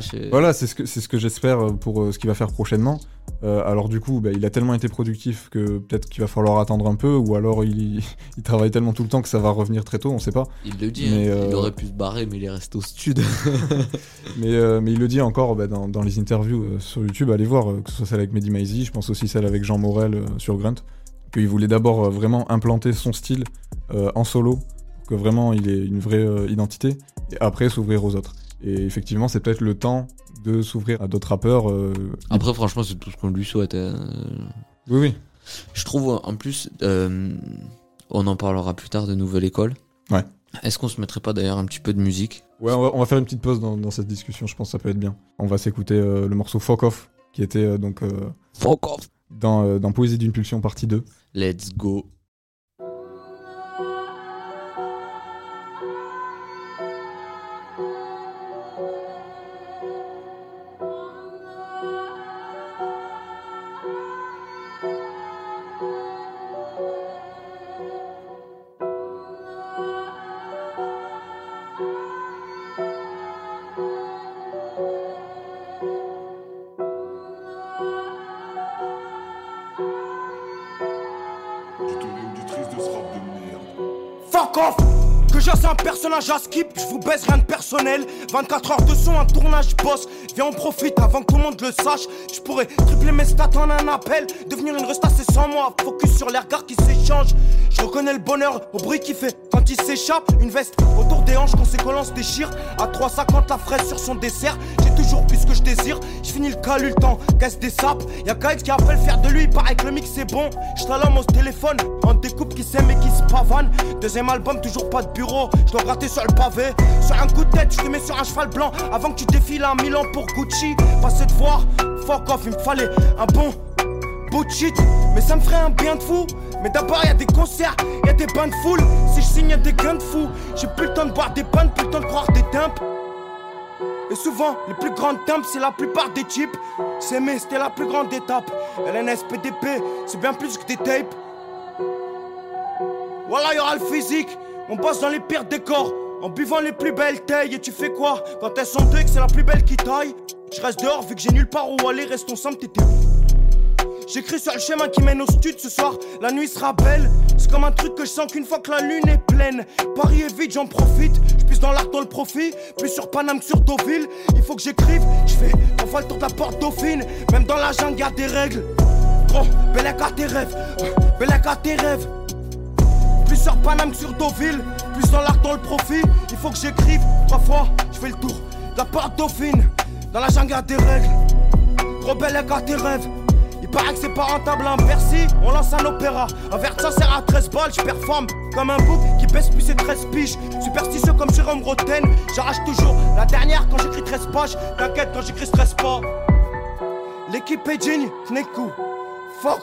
SCH. euh, Voilà, c'est ce que, ce que j'espère euh, pour euh, ce qu'il va faire prochainement. Euh, alors du coup, bah, il a tellement été productif que peut-être qu'il va falloir attendre un peu, ou alors il, il travaille tellement tout le temps que ça va revenir très tôt, on sait pas. Il le dit, Mais, hein, euh, il aurait pu se barrer, mais il est resté au stud. Mais, euh, mais il le dit encore bah, dans, dans les interviews euh, sur YouTube, allez voir, euh, que ce soit celle avec Mehdi Maizi, je pense aussi celle avec Jean Morel euh, sur Grunt, qu'il voulait d'abord euh, vraiment implanter son style euh, en solo, que vraiment il ait une vraie euh, identité, et après s'ouvrir aux autres. Et effectivement, c'est peut-être le temps de s'ouvrir à d'autres rappeurs. euh, Après, franchement, c'est tout ce qu'on lui souhaite. hein. Oui, oui. Je trouve, en plus, euh, on en parlera plus tard de Nouvelle École. Ouais. Est-ce qu'on se mettrait pas d'ailleurs un petit peu de musique? Ouais, on va, on va faire une petite pause dans, dans cette discussion, je pense que ça peut être bien. On va s'écouter euh, le morceau Fuck Off, qui était euh, donc euh, Fuck off dans, euh, dans Poésie d'une pulsion partie 2. Let's go à skip, je vous baisse rien de personnel. 24 heures de son, un tournage boss. Viens on profite avant que tout le monde le sache. Je pourrais tripler mes stats en un appel. Devenir une resta c'est sans moi Focus sur les regards qui s'échangent. Je reconnais le bonheur au bruit qu'il fait Quand il s'échappe, une veste autour des hanches se déchirent À 3,50 la fraise sur son dessert toujours plus que je désire. Je finis le calu le temps, casse des sapes. Y'a KX qui appelle faire de lui, il paraît que le mix c'est bon. L'homme au téléphone, en découpe qui s'aime et qui se pavane. Deuxième album, toujours pas de bureau. Je dois gratter sur le pavé. Sur un coup de tête, je te mets sur un cheval blanc. Avant que tu défiles un Milan pour Gucci. Passer de voir, fuck off, il me fallait un bon bout de Mais ça me ferait un bien de fou. Mais d'abord y a des concerts, y a des bains de foule Si je signe des gains de fou J'ai plus le temps de boire des pannes, plus le temps de croire des timpes et souvent, les plus grandes timbres, c'est la plupart des types. S'aimer, c'était la plus grande étape. LNS, PDP, c'est bien plus que des tapes. Voilà, y aura le physique. On bosse dans les pires décors. En buvant les plus belles tailles. Et tu fais quoi? Quand elles sont deux et que c'est la plus belle qui taille Je reste dehors vu que j'ai nulle part où aller. Reste ensemble, t'étais J'écris sur le chemin qui mène au stud ce soir. La nuit sera belle. C'est comme un truc que je sens qu'une fois que la lune est pleine. Paris est vide, j'en profite. Je puisse dans l'art, dans le profit. Plus sur Paname que sur Deauville. Il faut que j'écrive. Je fais fois le tour de la porte dauphine. Même dans la jungle, y a des règles. Gros, Bellec à tes rêves. Bellec à tes rêves. Plus sur Paname que sur Deauville. Plus dans l'art, dans le profit. Il faut que j'écrive. Trois fois, je fais le tour de la porte dauphine. Dans la jungle, y a des règles. Gros, Bellec à tes rêves. Paraît que c'est pas rentable un Bercy, on lance un opéra. Un verre ça sert à 13 balles, je performe comme un bouc qui pèse plus ses 13 piges. Superstitieux comme Jérôme Roten, j'arrache toujours la dernière quand j'écris 13 pages. T'inquiète quand j'écris stress pas. L'équipe est digne, coup. Fuck.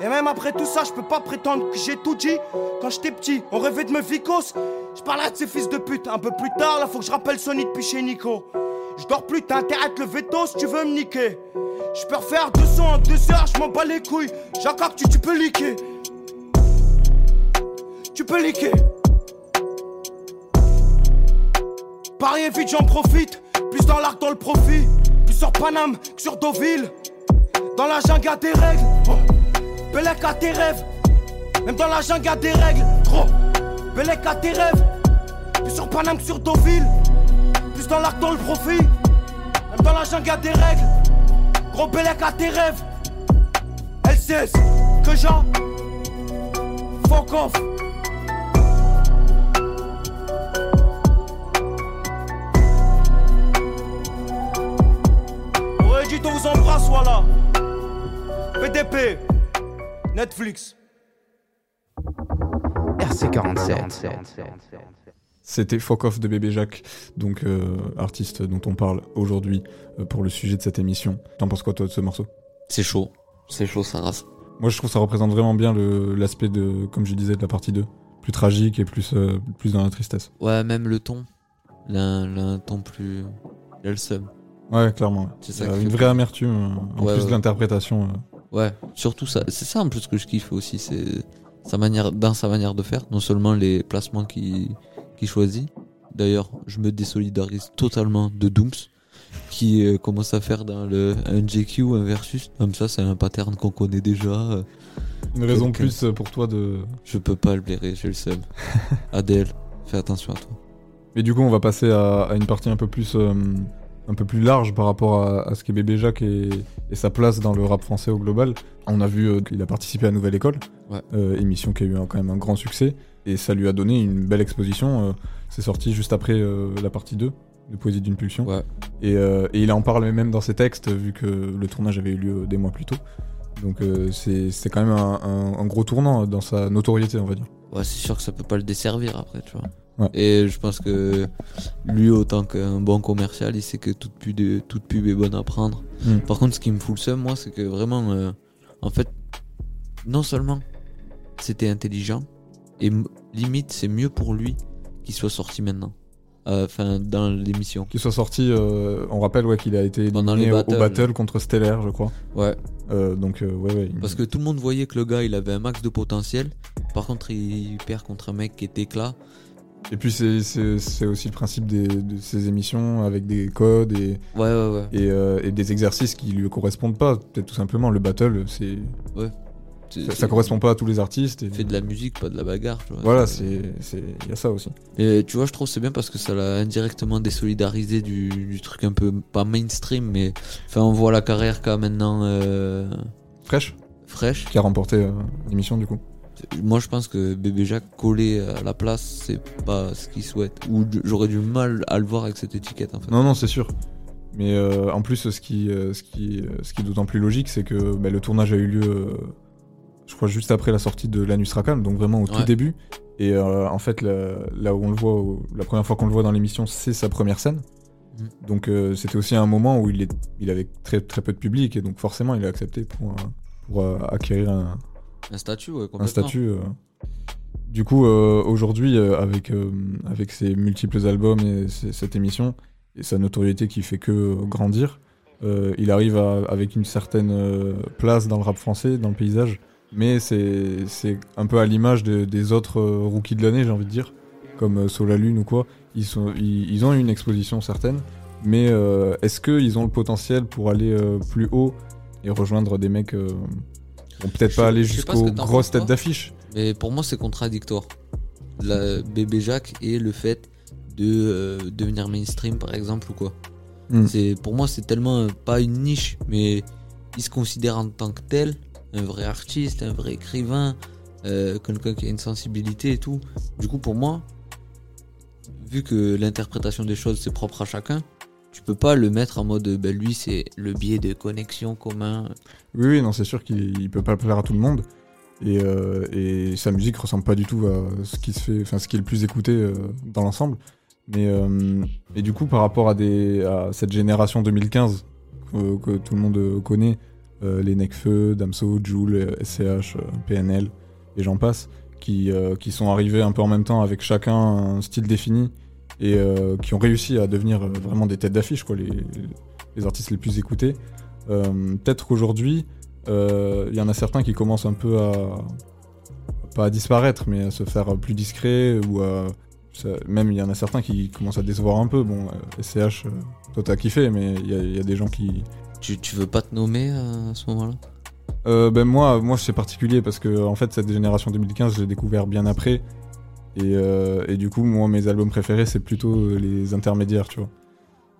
Et même après tout ça, je peux pas prétendre que j'ai tout dit. Quand j'étais petit, on rêvait de me vicos. Je parlerai de ces fils de pute un peu plus tard. Là, faut que je rappelle Sony depuis chez Nico. Je plus, t'as intérêt à te le veto si tu veux me niquer. Je peux refaire deux sons en deux heures, je m'en bats les couilles. J'accorde, tu, peux liquer. Tu peux liquer. Paris vite, j'en profite. Plus dans l'arc, dans le profit. Plus sur Paname que sur Deauville. Dans la jungle, y'a des règles. Oh. Bellec à tes rêves. Même dans la jungle, y'a des règles. À tes rêves. Plus sur Paname que sur Deauville. Plus dans l'arc, dans le profit. Même dans la jungle, y'a des règles. Gros Bellec à tes rêves. LCS, que j'en. Fuck off. On vous embrasse, voilà. PDP, Netflix. RC47. C'était Fuck Off de Bébé Jacques, donc euh, artiste dont on parle aujourd'hui euh, pour le sujet de cette émission. T'en penses quoi toi de ce morceau? C'est chaud. C'est chaud, ça race. Moi, je trouve que ça représente vraiment bien l'aspect de, comme je disais, de la partie 2. Plus tragique et plus, euh, plus dans la tristesse. Ouais, même le ton. Il a un, ton plus. Il a le seum. Ouais, clairement. C'est ça qui une vraie amertume, en Ouais, plus ouais. de l'interprétation. Ouais, surtout ça. C'est ça en plus que je kiffe aussi, c'est sa manière, dans sa manière de faire, non seulement les placements qu'il qu'il choisit. D'ailleurs, je me désolidarise totalement de Dooms, qui euh, commence à faire dans le un JQ, un versus. Comme ça, c'est un pattern qu'on connaît déjà. euh, Une raison plus pour toi de. Je peux pas le blairer, j'ai le seum. Adèle, fais attention à toi. Mais du coup, on va passer à, à une partie un peu plus, euh, un peu plus large par rapport à, à ce qu'est Bébé Jacques et, et sa place dans le rap français au global. On a vu euh, qu'il a participé à Nouvelle École, Ouais. euh, émission qui a eu un- quand même un grand succès, et ça lui a donné une belle exposition. euh, C'est sorti juste après la partie 2 de Poésie d'une pulsion. Ouais. Et, et il en parle même dans ses textes, vu que le tournage avait eu lieu des mois plus tôt. Donc c'est c'est quand même un, un- un gros tournant dans sa notoriété, on va dire. Ouais, c'est sûr que ça peut pas le desservir après, tu vois. Ouais. Et je pense que lui, autant qu'un bon commercial, il sait que toute pub, est- toute pub est bonne à prendre. Mm. Par contre, ce qui me fout le seum, moi, c'est que vraiment, euh, en fait, non seulement c'était intelligent, et limite, c'est mieux pour lui qu'il soit sorti maintenant. Euh, Enfin, dans l'émission. Qu'il soit sorti, euh, on rappelle ouais, qu'il a été éliminé au- battle contre Stellaire, je crois. Ouais. Donc, ouais, ouais. Parce que tout le monde voyait que le gars, il avait un max de potentiel. Par contre, il perd contre un mec qui est éclat. Et puis, c'est- aussi le principe des- de ces émissions avec des codes et, Ouais, ouais, ouais. et, euh, et des exercices qui lui correspondent pas. Peut-être tout simplement, le battle, c'est ça, ça correspond pas à tous les artistes. Et... Fait de la musique, pas de la bagarre, tu vois. Voilà, c'est il y a ça aussi. Et tu vois, je trouve c'est bien parce que ça l'a indirectement désolidarisé du, du truc un peu, pas mainstream, mais enfin, on voit la carrière qu'a maintenant euh, Fresh, Fresh. qui a remporté euh, l'émission du coup. Moi, je pense que Bébé Jacques collé à la place, c'est pas ce qu'il souhaite. Ou j'aurais du mal à le voir avec cette étiquette, en fait. Non, non, c'est sûr. Mais euh, en plus, ce qui, euh, ce qui, euh, ce qui est d'autant plus logique, c'est que bah, le tournage a eu lieu, je crois, juste après la sortie de l'Anus Rackham, donc vraiment au tout Ouais. début. Et euh, en fait, la- là où on le voit, la première fois qu'on le voit dans l'émission, c'est sa première scène. Mhm. Donc euh, c'était aussi un moment où il, est, il avait très, très peu de public, et donc forcément, il a accepté pour, pour acquérir un, Un statut, ouais, un complètement. statut. euh. Du coup, euh, aujourd'hui, euh, avec, avec ses multiples albums et ses- cette émission, et sa notoriété qui fait que grandir, il arrive à- avec une certaine place dans le rap français, dans le paysage. Mais c'est un peu à l'image de- des autres rookies de l'année, j'ai envie de dire, comme euh, Sola Lune ou quoi. Ils, sont, ils, ils ont une exposition certaine, mais est-ce qu'ils ont le potentiel pour aller plus haut et rejoindre des mecs vont peut-être pas aller jusqu'aux grosses têtes d'affiche Mais pour moi, c'est contradictoire. La Bébé Jacques et le fait de euh, devenir mainstream, par exemple, ou quoi. Hmm. C'est Pour moi, c'est tellement euh, pas une niche, mais il se considère en tant que tel, un vrai artiste, un vrai écrivain, euh, quelqu'un qui a une sensibilité et tout. Du coup, pour moi, vu que l'interprétation des choses, c'est propre à chacun, tu peux pas le mettre en mode, ben lui, c'est le biais de connexion commun. Oui, oui, non, c'est sûr qu'il il peut pas plaire à tout le monde. Et, euh, et sa musique ressemble pas du tout à ce qui se fait, enfin ce qui est le plus écouté euh, dans l'ensemble. Mais euh, et du coup, par rapport à, cette génération 2015 que, tout le monde connaît, les Necfeu, Damso, Joule, SCH, PNL et j'en passe, qui, sont arrivés un peu en même temps avec chacun un style défini et qui ont réussi à devenir vraiment des têtes d'affiche, les artistes les plus écoutés. Euh, Peut-être qu'aujourd'hui, euh, il y en a certains qui commencent un peu à pas à disparaître, mais à se faire plus discret ou à ça- même il y en a certains qui commencent à décevoir un peu. Bon, euh, SCH, euh, toi t'as kiffé, mais il y, a- il y a des gens qui. Tu, tu veux pas te nommer euh, à ce moment-là? Euh, ben moi, moi c'est particulier parce que en fait cette génération 2015, je l'ai découvert bien après. Et, et du coup, moi mes albums préférés c'est plutôt les intermédiaires, tu vois,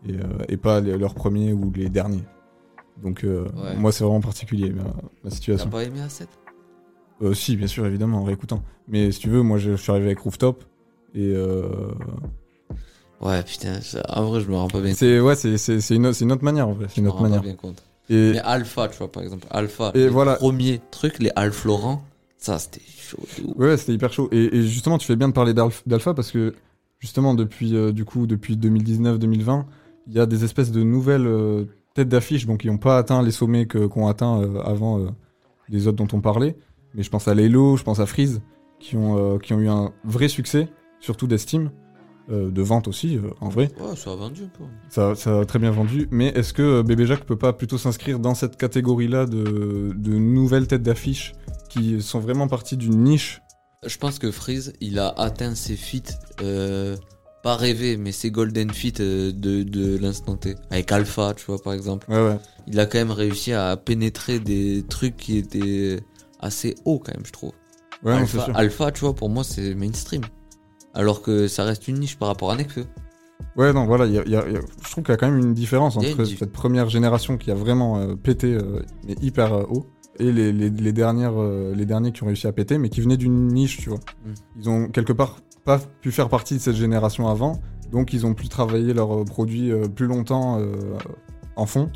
et, et pas les- leurs premiers ou les derniers. Donc euh, Ouais. moi c'est vraiment particulier ma, ma T'as situation. pas aimé A7 Euh, si, bien sûr, évidemment, en réécoutant. Mais si tu veux, moi, je, je suis arrivé avec Rooftop. Et euh, Ouais, putain, ça- en vrai, je me rends pas bien c'est ouais, c'est une, une autre manière en fait. C'est Je me rends pas manière. bien compte. Et Mais Alpha, tu vois, par exemple, Alpha, Et les voilà. premiers trucs, les Alpha Laurent, ça c'était chaud ouais, c'était hyper chaud. Et, et justement, tu fais bien de parler d'Alpha parce que justement, depuis du coup, depuis 2019-2020, il y a des espèces de nouvelles têtes d'affiche, donc qui n'ont pas atteint les sommets qu'ont atteint euh, avant euh, les autres dont on parlait, mais je pense à Lelo, je pense à Freeze, qui ont, euh, qui ont eu un vrai succès, surtout d'estime, euh, de vente aussi, euh, en vrai. Ouais, ça a vendu un peu. Ça, ça a très bien vendu, mais est-ce que euh, Bébé Jacques peut pas plutôt s'inscrire dans cette catégorie-là de, de nouvelles têtes d'affiche qui sont vraiment parties d'une niche? Je pense que Freeze, il a atteint ses feats, pas rêvés, mais ses golden feats euh, de, de l'instant T. Avec Alpha, tu vois, par exemple. Ouais, ouais. Il a quand même réussi à pénétrer des trucs qui étaient assez hauts, quand même, je trouve. Ouais, Alpha, sûr. Alpha, tu vois, pour moi, c'est mainstream. Alors que ça reste une niche par rapport à Nekfeu. Ouais, non, voilà, il y a- y a- il y a- je trouve qu'il y a quand même une différence entre une cette première génération qui a vraiment euh, pété, euh, mais hyper euh, haut, et les, les, les dernières, les derniers qui ont réussi à péter, mais qui venaient d'une niche, tu vois. Mm. Ils ont quelque part pas pu faire partie de cette génération avant, donc ils ont pu travailler leurs euh, produits euh, plus longtemps euh, en fond,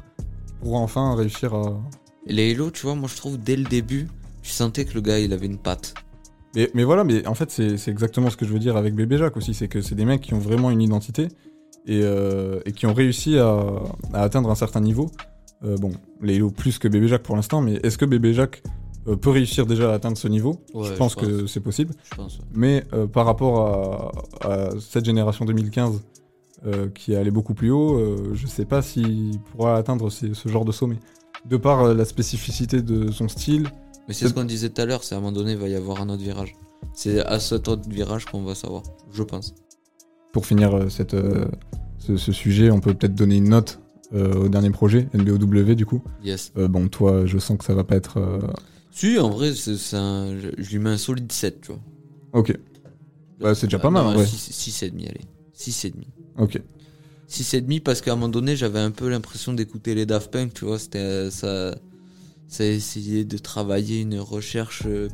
pour enfin réussir à... Et les Hello, tu vois, moi, je trouve, dès le début, tu sentais que le gars, il avait une patte. Mais, mais voilà, mais en fait, c'est c'est exactement ce que je veux dire avec Bébé Jacques aussi, c'est que c'est des mecs qui ont vraiment une identité et, euh, et qui ont réussi à, à atteindre un certain niveau. Euh, bon, les Hello plus que Bébé Jacques pour l'instant, mais est-ce que Bébé Jacques euh, peut réussir déjà à atteindre ce niveau Ouais, Je je pense que c'est possible. Je pense. ouais. Mais euh, par rapport à, à cette génération 2015 euh, qui est allée beaucoup plus haut, je sais pas s'il pourra atteindre ces- ce genre de sommet. De par la spécificité de son style, Mais c'est ce qu'on disait tout à l'heure, c'est à un moment donné, il va y avoir un autre virage. C'est à cet autre virage qu'on va savoir, je pense. pour finir cette, ce, ce sujet, on peut peut-être donner une note euh, au dernier projet, NBOW du coup. Yes. Euh, bon, toi, je sens que ça va pas être. euh, Si, en vrai, c'est un... je lui mets un solide 7, tu vois. Ok. Bah, c'est déjà pas mal, vrai. 6,5, allez. 6,5. Ok. 6,5 parce qu'à un moment donné, j'avais un peu l'impression d'écouter les Daft Punk, tu vois. C'était euh, ça. Ça essayait de travailler une recherche euh,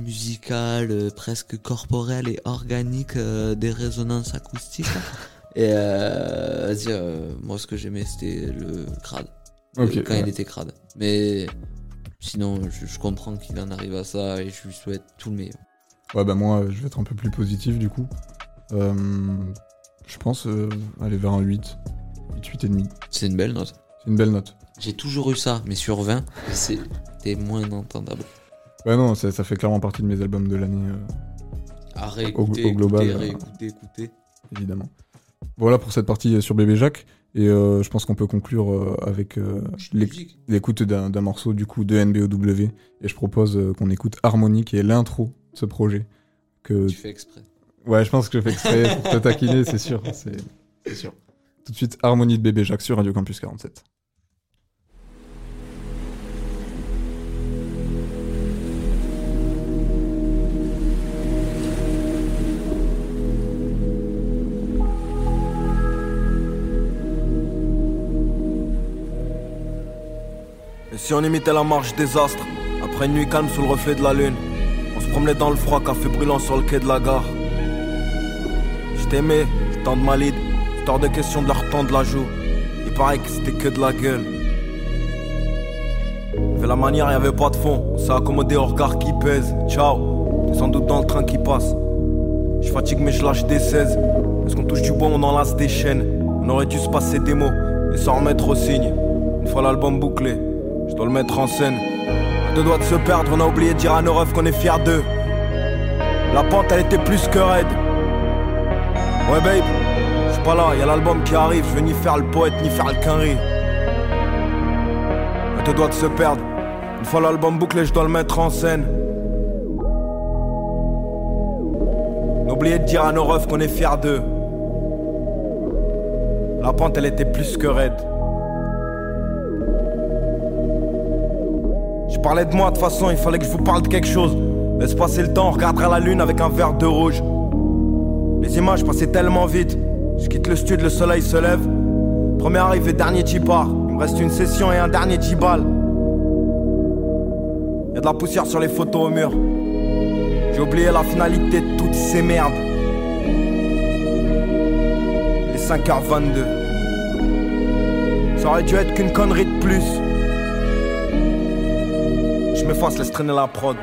musicale, euh, presque corporelle et organique euh, des résonances acoustiques. et euh, vas-y, euh, moi, ce que j'aimais, c'était le crade. Ok, Euh, quand ouais. il était crade. Mais sinon, je, je comprends qu'il en arrive à ça et je lui souhaite tout le meilleur. Ouais, bah moi, je vais être un peu plus positif du coup. Euh, je pense euh, aller vers un 8. 8, 8,5. C'est une belle note. C'est une belle note. J'ai toujours eu ça, mais sur 20, c'était moins entendable. Ouais, non, ça, ça fait clairement partie de mes albums de l'année, euh, À réécouter, Au- au global, écouter, euh, réécouter, écouter. évidemment. Voilà pour cette partie sur Bébé Jacques. Et euh, je pense qu'on peut conclure euh, avec euh, l'écoute d'un d'un morceau du coup de NBOW. Et je propose euh, qu'on écoute Harmonie, qui est l'intro de ce projet. Que... Tu fais exprès. Ouais, je pense que je fais exprès pour te taquiner, c'est sûr. C'est c'est sûr. Tout de suite, Harmonie de Bébé Jacques sur Radio Campus 47. Si on imitait la marche des astres, après une nuit calme sous le reflet de la lune, on se promenait dans le froid, café brûlant sur le quai de la gare. Je t'aimais, tant de malide, hors de question de leur tendre la joue. Il paraît que c'était que de la gueule. Fait la manière, y avait pas de fond, on s'est accommodé au regard qui pèse. Ciao, t'es sans doute dans le train qui passe. Je fatigue mais je lâche des 16. Est-ce qu'on touche du bois, on enlace des chaînes. On aurait dû se passer des mots et s'en remettre au signe. Une fois l'album bouclé, je dois le mettre en scène. À deux doigts de se perdre, on a oublié de dire à nos refs qu'on est fiers d'eux. La pente, elle était plus que raide. Ouais, babe, je suis pas là, y a l'album qui arrive. Je veux ni faire le poète, ni faire le quinri. À deux doigts de se perdre. Une fois l'album bouclé, je dois le mettre en scène. N'oubliez de dire à nos refs qu'on est fiers d'eux. La pente, elle était plus que raide. Parlais de moi, de toute façon, il fallait que je vous parle de quelque chose. Laisse passer le temps, on regardera la lune avec un verre de rouge. Les images passaient tellement vite. Je quitte le studio, le soleil se lève. Premier arrivé, dernier départ. Il me reste une session et un dernier 10 balles. Y'a de la poussière sur les photos au mur. J'ai oublié la finalité de toutes ces merdes. Il est 5h22. Ça aurait dû être qu'une connerie de plus. M'efface, laisse traîner la prod.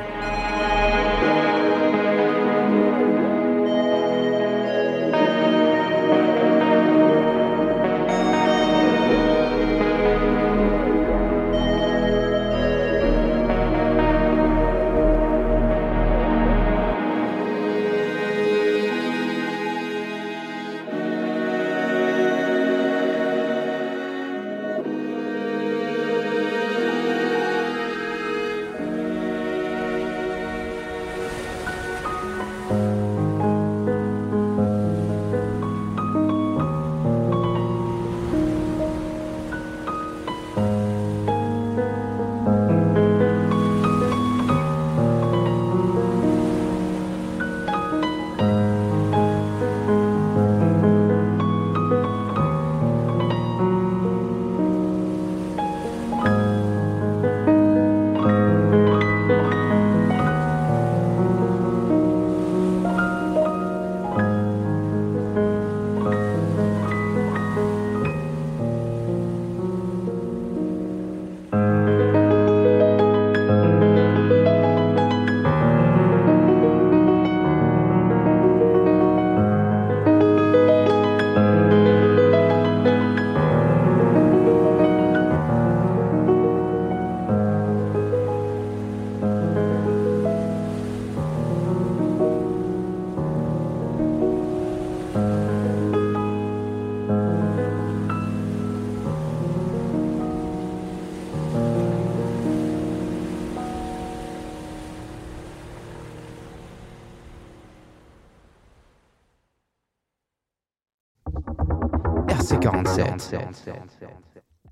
47.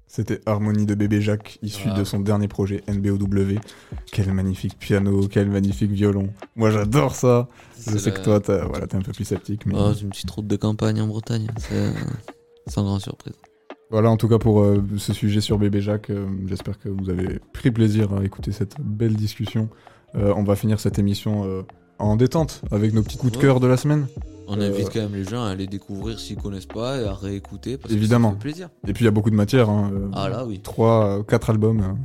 C'était Harmonie de Bébé Jacques, issu Ah. de son dernier projet NBOW. Quel magnifique piano, quel magnifique violon. Moi j'adore ça. Je sais la- que toi, t'as- voilà, t'es un peu plus sceptique. Mais... Oh, une petite route de campagne en Bretagne. C'est sans grande surprise. Voilà, en tout cas pour euh, ce sujet sur Bébé Jacques, euh, j'espère que vous avez pris plaisir à écouter cette belle discussion. Euh, on va finir cette émission euh, en détente avec nos petits coups de cœur de la semaine. On Euh, invite quand même les gens à aller découvrir s'ils connaissent pas et à réécouter parce Évidemment. que ça fait plaisir. Et puis il y a beaucoup de matière. Hein, euh, Ah là, oui. Trois, euh, quatre albums.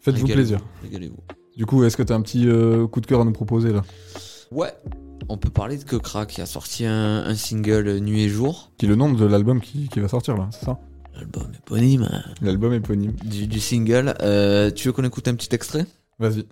Faites-vous plaisir. Régalez-vous. Du coup, est-ce que t'as un petit coup de cœur à nous proposer là? Ouais. On peut parler de Que Crack qui a sorti un, un single Nuit et Jour. Qui est le nom de l'album qui, qui va sortir là, c'est ça? L'album éponyme L'album éponyme. du, du single. Euh, tu veux qu'on écoute un petit extrait? Vas-y.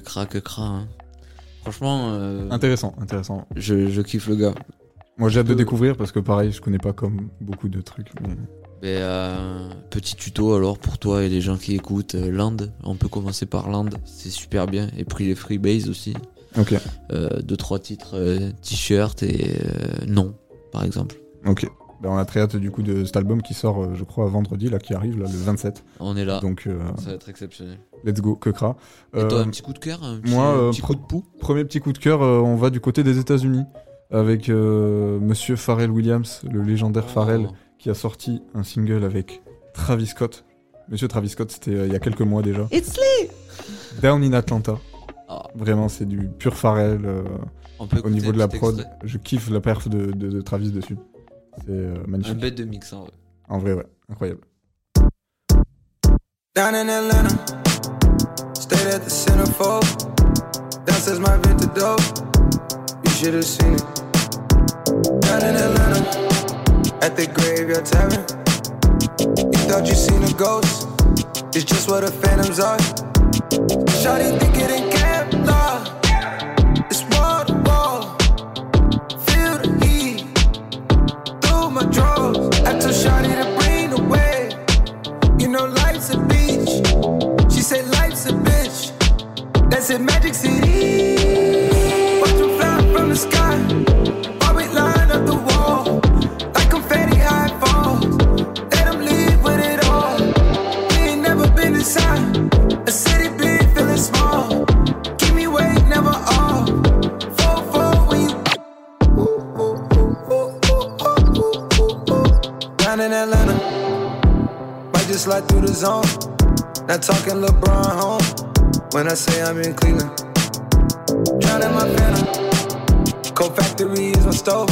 Que Crack, Que Crack. hein. Franchement, euh, Intéressant, intéressant. je, je kiffe le gars. Moi j'ai hâte de découvrir parce que pareil, je connais pas comme beaucoup de trucs. mais- euh, petit tuto alors pour toi et les gens qui écoutent euh, Land. On peut commencer par Land, c'est super bien. Et puis les Freebase aussi. Ok, Euh, deux trois titres, euh, t-shirt et non, par exemple. ok. Ben, on a très hâte du coup de cet album qui sort, euh, je crois, vendredi, là, qui arrive, là, le 27. On est là. Donc, euh, Ça va être exceptionnel. let's go, que cra. Et Euh, toi, un petit coup de cœur un petit, moi, un euh, petit coup de poux Premier petit coup de cœur, euh, on va du côté des États-Unis avec euh, Monsieur Pharrell Williams, le légendaire Pharrell, Oh. qui a sorti un single avec Travis Scott. Monsieur Travis Scott, c'était euh, il y a quelques mois déjà. It's Lee Down in Atlanta. Ah. Vraiment, c'est du pur Pharrell. euh, au niveau de la prod, extrait. je kiffe la perf de, de- de Travis dessus. C'est euh, Un magnifique. bête de mix en vrai. En vrai, ouais, incroyable. Down in Atlanta, stayed at the centerfold. Downstairs my vintage dope, you should have seen it. Down in Atlanta, at the graveyard tavern. You thought you seen a ghost, it's just what the phantoms are. Shawty think it my drawers. I told Shawty to bring the wave. You know life's a beach. She said life's a bitch. That's in Magic City. Watch them fly from the sky. just slide through the zone. Not talking LeBron home when I say I'm in Cleveland. Drowning my phantom. Cold factory is my stove.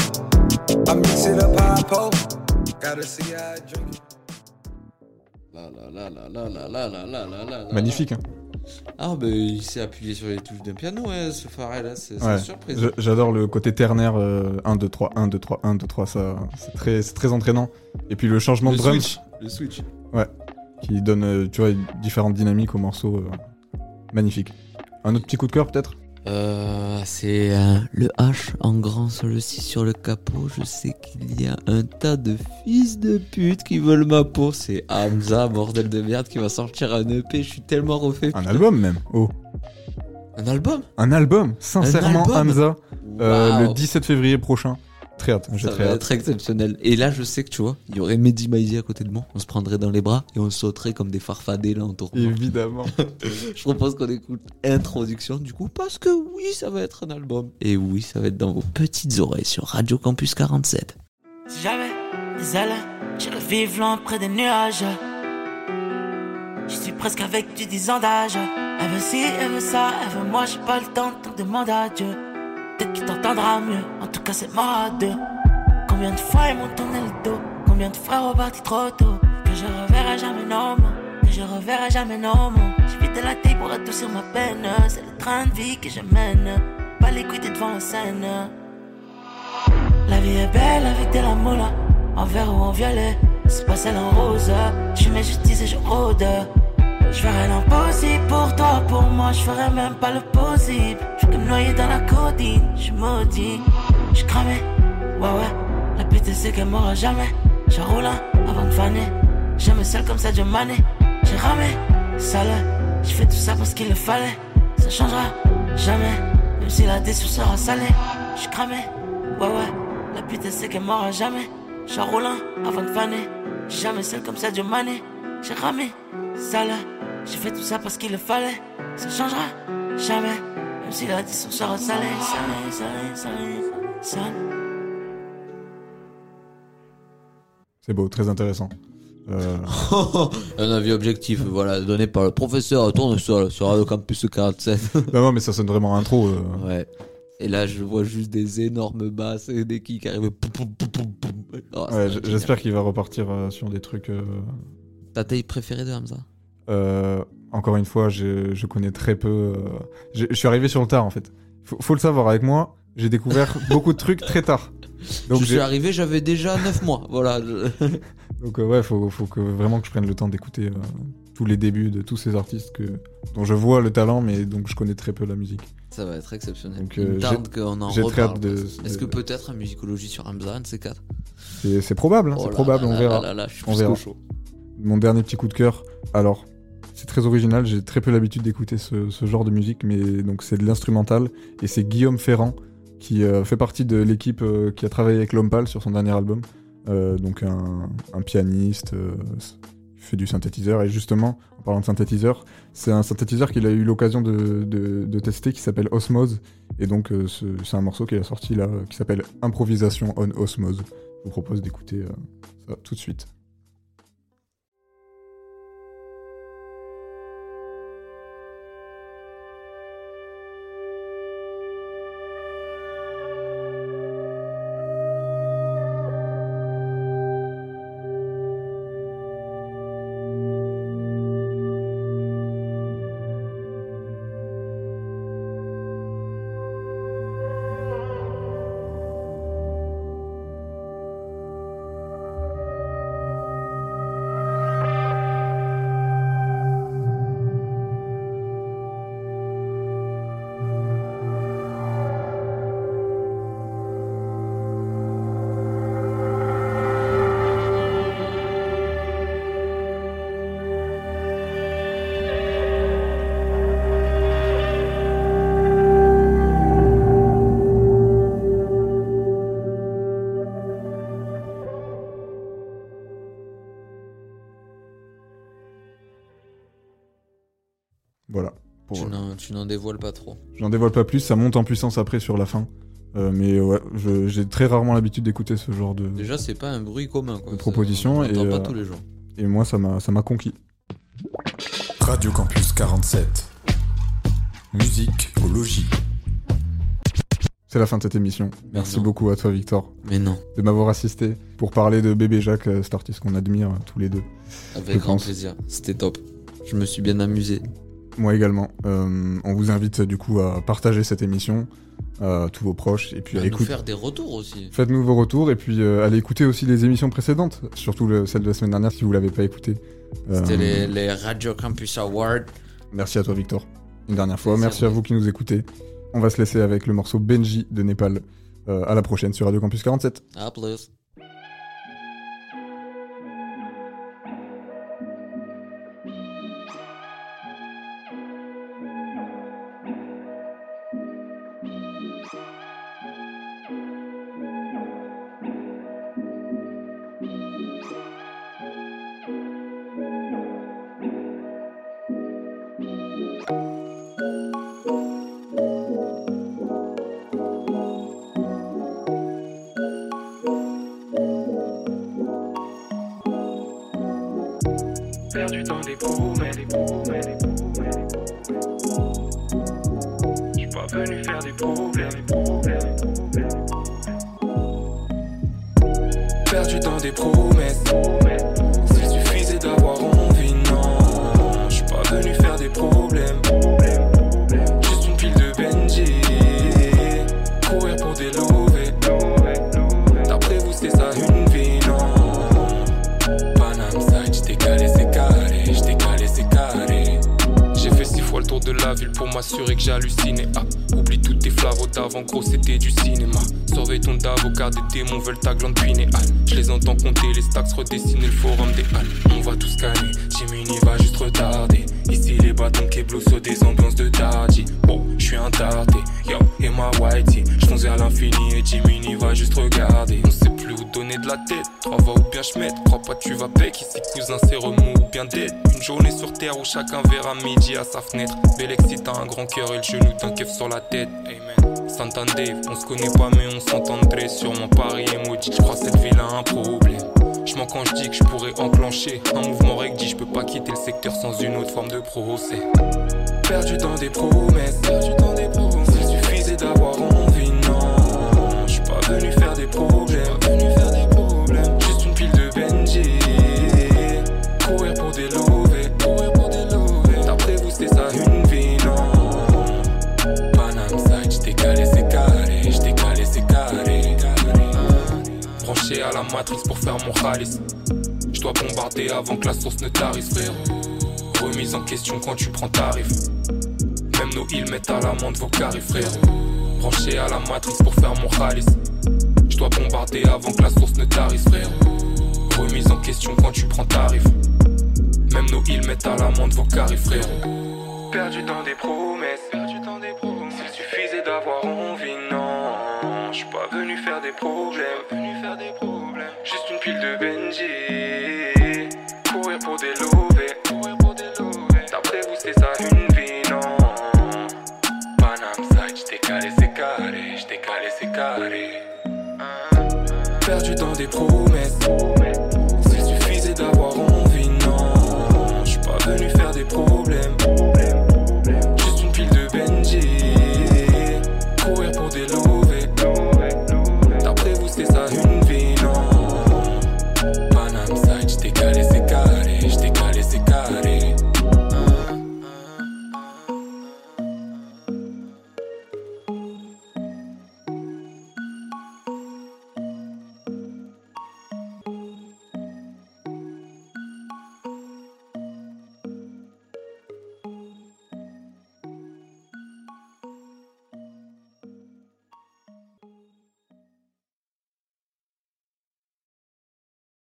I mix it up high pole. Gotta see how I drink it. Magnifique. Hein. Ah, ben bah, il s'est appuyé sur les touches d'un piano, hein, ce Farrell, hein, là, c'est ouais. surprise. J'adore le côté ternaire euh, 1, 2, 3, 1, 2, 3, 1, 2, 3, ça, c'est très, très entraînant. Et puis le changement le de drum. Le switch qui donne, euh, tu vois, différentes dynamiques au morceau. euh, magnifique. Un autre petit coup de cœur peut-être? Euh, c'est euh, le H en grand sur le 6 sur le capot. Je sais qu'il y a un tas de fils de pute qui veulent ma peau. C'est Hamza, bordel de merde, qui va sortir un EP. Je suis tellement refait. Un putain. album même. Oh. Un album? Un album, sincèrement, album? Hamza. Euh, le 17 février prochain. Très hâte, j'ai très va hâte. être exceptionnel. Et là, je sais que tu vois, il y aurait Mehdi Maizi à côté de moi. On se prendrait dans les bras et on sauterait comme des farfadets là en tournant. Évidemment. Je propose qu'on écoute introduction du coup parce que oui, ça va être un album. Et oui, ça va être dans vos petites oreilles sur Radio Campus 47. Si j'avais des ailes, j'irais vivre loin près des nuages. Je suis presque avec du 10 ans d'âge. Elle veut ci, elle veut ça, elle veut moi, j'ai pas le temps, donc demande à Dieu. Peut-être qu'il t'entendra mieux, en tout cas c'est mort à deux. Combien de fois ils m'ont tourné le dos, combien de fois reparti trop tôt? Que je reverrai jamais non, que je reverrai jamais non, vidé la tête pour adoucir ma peine, c'est le train de vie que je mène. Pas couilles devant la scène. La vie est belle avec de la moula, en vert ou en violet. C'est pas celle en rose. Je mets justice et je rôde. Je ferai l'impossible pour toi, pour moi, je ferai même pas le possible. Je comme noyé dans la codine, je maudit. Je cramé, ouais ouais. La c'est qu'elle m'aura jamais. Je roule un avant de faner. Jamais seul comme ça, Dieu mané. J'ai ramé, sale. Je fais tout ça parce qu'il le fallait. Ça changera jamais, même si la déçu sera salée. Je cramé, ouais ouais. La c'est qu'elle m'aura jamais. Je roule un avant de faner. Jamais seul comme ça, Dieu mané. J'ai ramé, sale. J'ai fait tout ça parce qu'il le fallait. Ça changera jamais. Même si la décision sera salée, salée, salée, salée, salée. C'est beau, très intéressant. Euh, un avis objectif, voilà, donné par le professeur Tournesol sur Radio Campus 47. non, non, mais ça sonne vraiment intro. euh. Ouais. Et là, je vois juste des énormes basses et des kicks qui arrivent. Oh, Ouais. J'espère qu'il va repartir euh, sur des trucs. euh, Ta taille préférée de Hamza? euh, encore une fois, je, je connais très peu. euh, Je je suis arrivé sur le tard en fait. Faut, faut le savoir, avec moi, j'ai découvert beaucoup de trucs très tard. Donc, Je j'ai- suis arrivé, j'avais déjà 9 mois. Voilà. Donc euh, ouais, faut, faut que vraiment que je prenne le temps d'écouter euh, tous les débuts de tous ces artistes que, dont je vois le talent, mais donc je connais très peu la musique. Ça va être exceptionnel. Donc, Il euh, me tarde qu'on en j'ai très reparle. hâte de- Est-ce que de- peut-être un musicologie sur Hamza, un de ces quatre? C'est c'est probable, hein, Oh c'est là probable, là on là verra. là là, je suis on plus verra. qu'au chaud. Mon dernier petit coup de cœur, alors c'est très original, j'ai très peu l'habitude d'écouter ce, genre de musique, mais donc c'est de l'instrumental et c'est Guillaume Ferrand qui euh, fait partie de l'équipe euh, qui a travaillé avec Lompal sur son dernier album. Euh, donc un, pianiste, qui fait du synthétiseur et justement en parlant de synthétiseur, c'est un synthétiseur qu'il a eu l'occasion de, de- tester qui s'appelle Osmose et donc ce- c'est un morceau qu'il a sorti là qui s'appelle Improvisation on Osmose. Je vous propose d'écouter ça tout de suite. Dévoiles pas trop. J'en dévoile pas plus, ça monte en puissance après sur la fin. Euh, mais ouais, je- j'ai très rarement l'habitude d'écouter ce genre de, Déjà, c'est pas un bruit commun. Quoi. de propositions. On Et, pas euh, tous les jours. et moi, ça m'a ça m'a conquis. Radio Campus 47. Musique au logis. C'est la fin de cette émission. Merci non. beaucoup à toi, Victor, Mais non, de m'avoir assisté pour parler de Bébé Jacques, cet artiste qu'on admire tous les deux. avec grand pense. plaisir. C'était top. Je me suis bien amusé. Moi également. Euh, on vous invite du coup à partager cette émission à tous vos proches et puis À à nous faire des retours aussi. Faites-nous vos retours et puis euh, allez écouter aussi les émissions précédentes, surtout le- celle de la semaine dernière si vous l'avez pas écouté. C'était Euh, les, les Radio Campus Awards. Merci à toi Victor, une dernière fois. Merci à vous qui nous écoutez. On va se laisser avec le morceau Benji de Népal. À la prochaine sur Radio Campus 47. À plus. Dans des promesses. Je suis pas venu faire des problèmes. Perdu dans des promesses. M'assurer que j'hallucinais. Ah, oublie toutes tes flavos d'avant, gros, c'était du cinéma. Surveille ton davo car des démons veulent ta glande pinéale. Je les entends compter les stacks, redessiner le forum des halles. On va tout scanner, Jiminy va juste retarder. Ici les bâtons keblo sur des ambiances de daddy. Oh, je suis un tardé, yo, et ma whitey. Je vers l'infini et Jiminy va juste regarder. On sait plus où donner de la tête, je. Crois pas tu vas bec, ici cousin c'est remous ou bien dead. Une journée sur terre où chacun verra midi à sa fenêtre. Bélexi t'as un grand cœur et le genou d'un keuf sur la tête. Amen. Santan Dave, on se connaît pas mais on s'entendrait Sûrement Paris et maudit, je crois cette ville a un problème Je mens quand je dis que je pourrais enclencher Un mouvement recti, je peux pas quitter le secteur sans une autre forme de procès Perdu des promesses, perdu dans des promesses khalis. J'dois bombarder avant que la source ne tarisse, frérot. Remise en question quand tu prends tarif. Même nos îles mettent à l'amende vos carrés, frérot. Branché à la matrice pour faire mon khalis. J'dois bombarder avant que la source ne tarisse, frérot. Remise en question quand tu prends tarif. Même nos îles mettent à l'amende vos carrés, frérot. Perdu dans des promesses, Perdu dans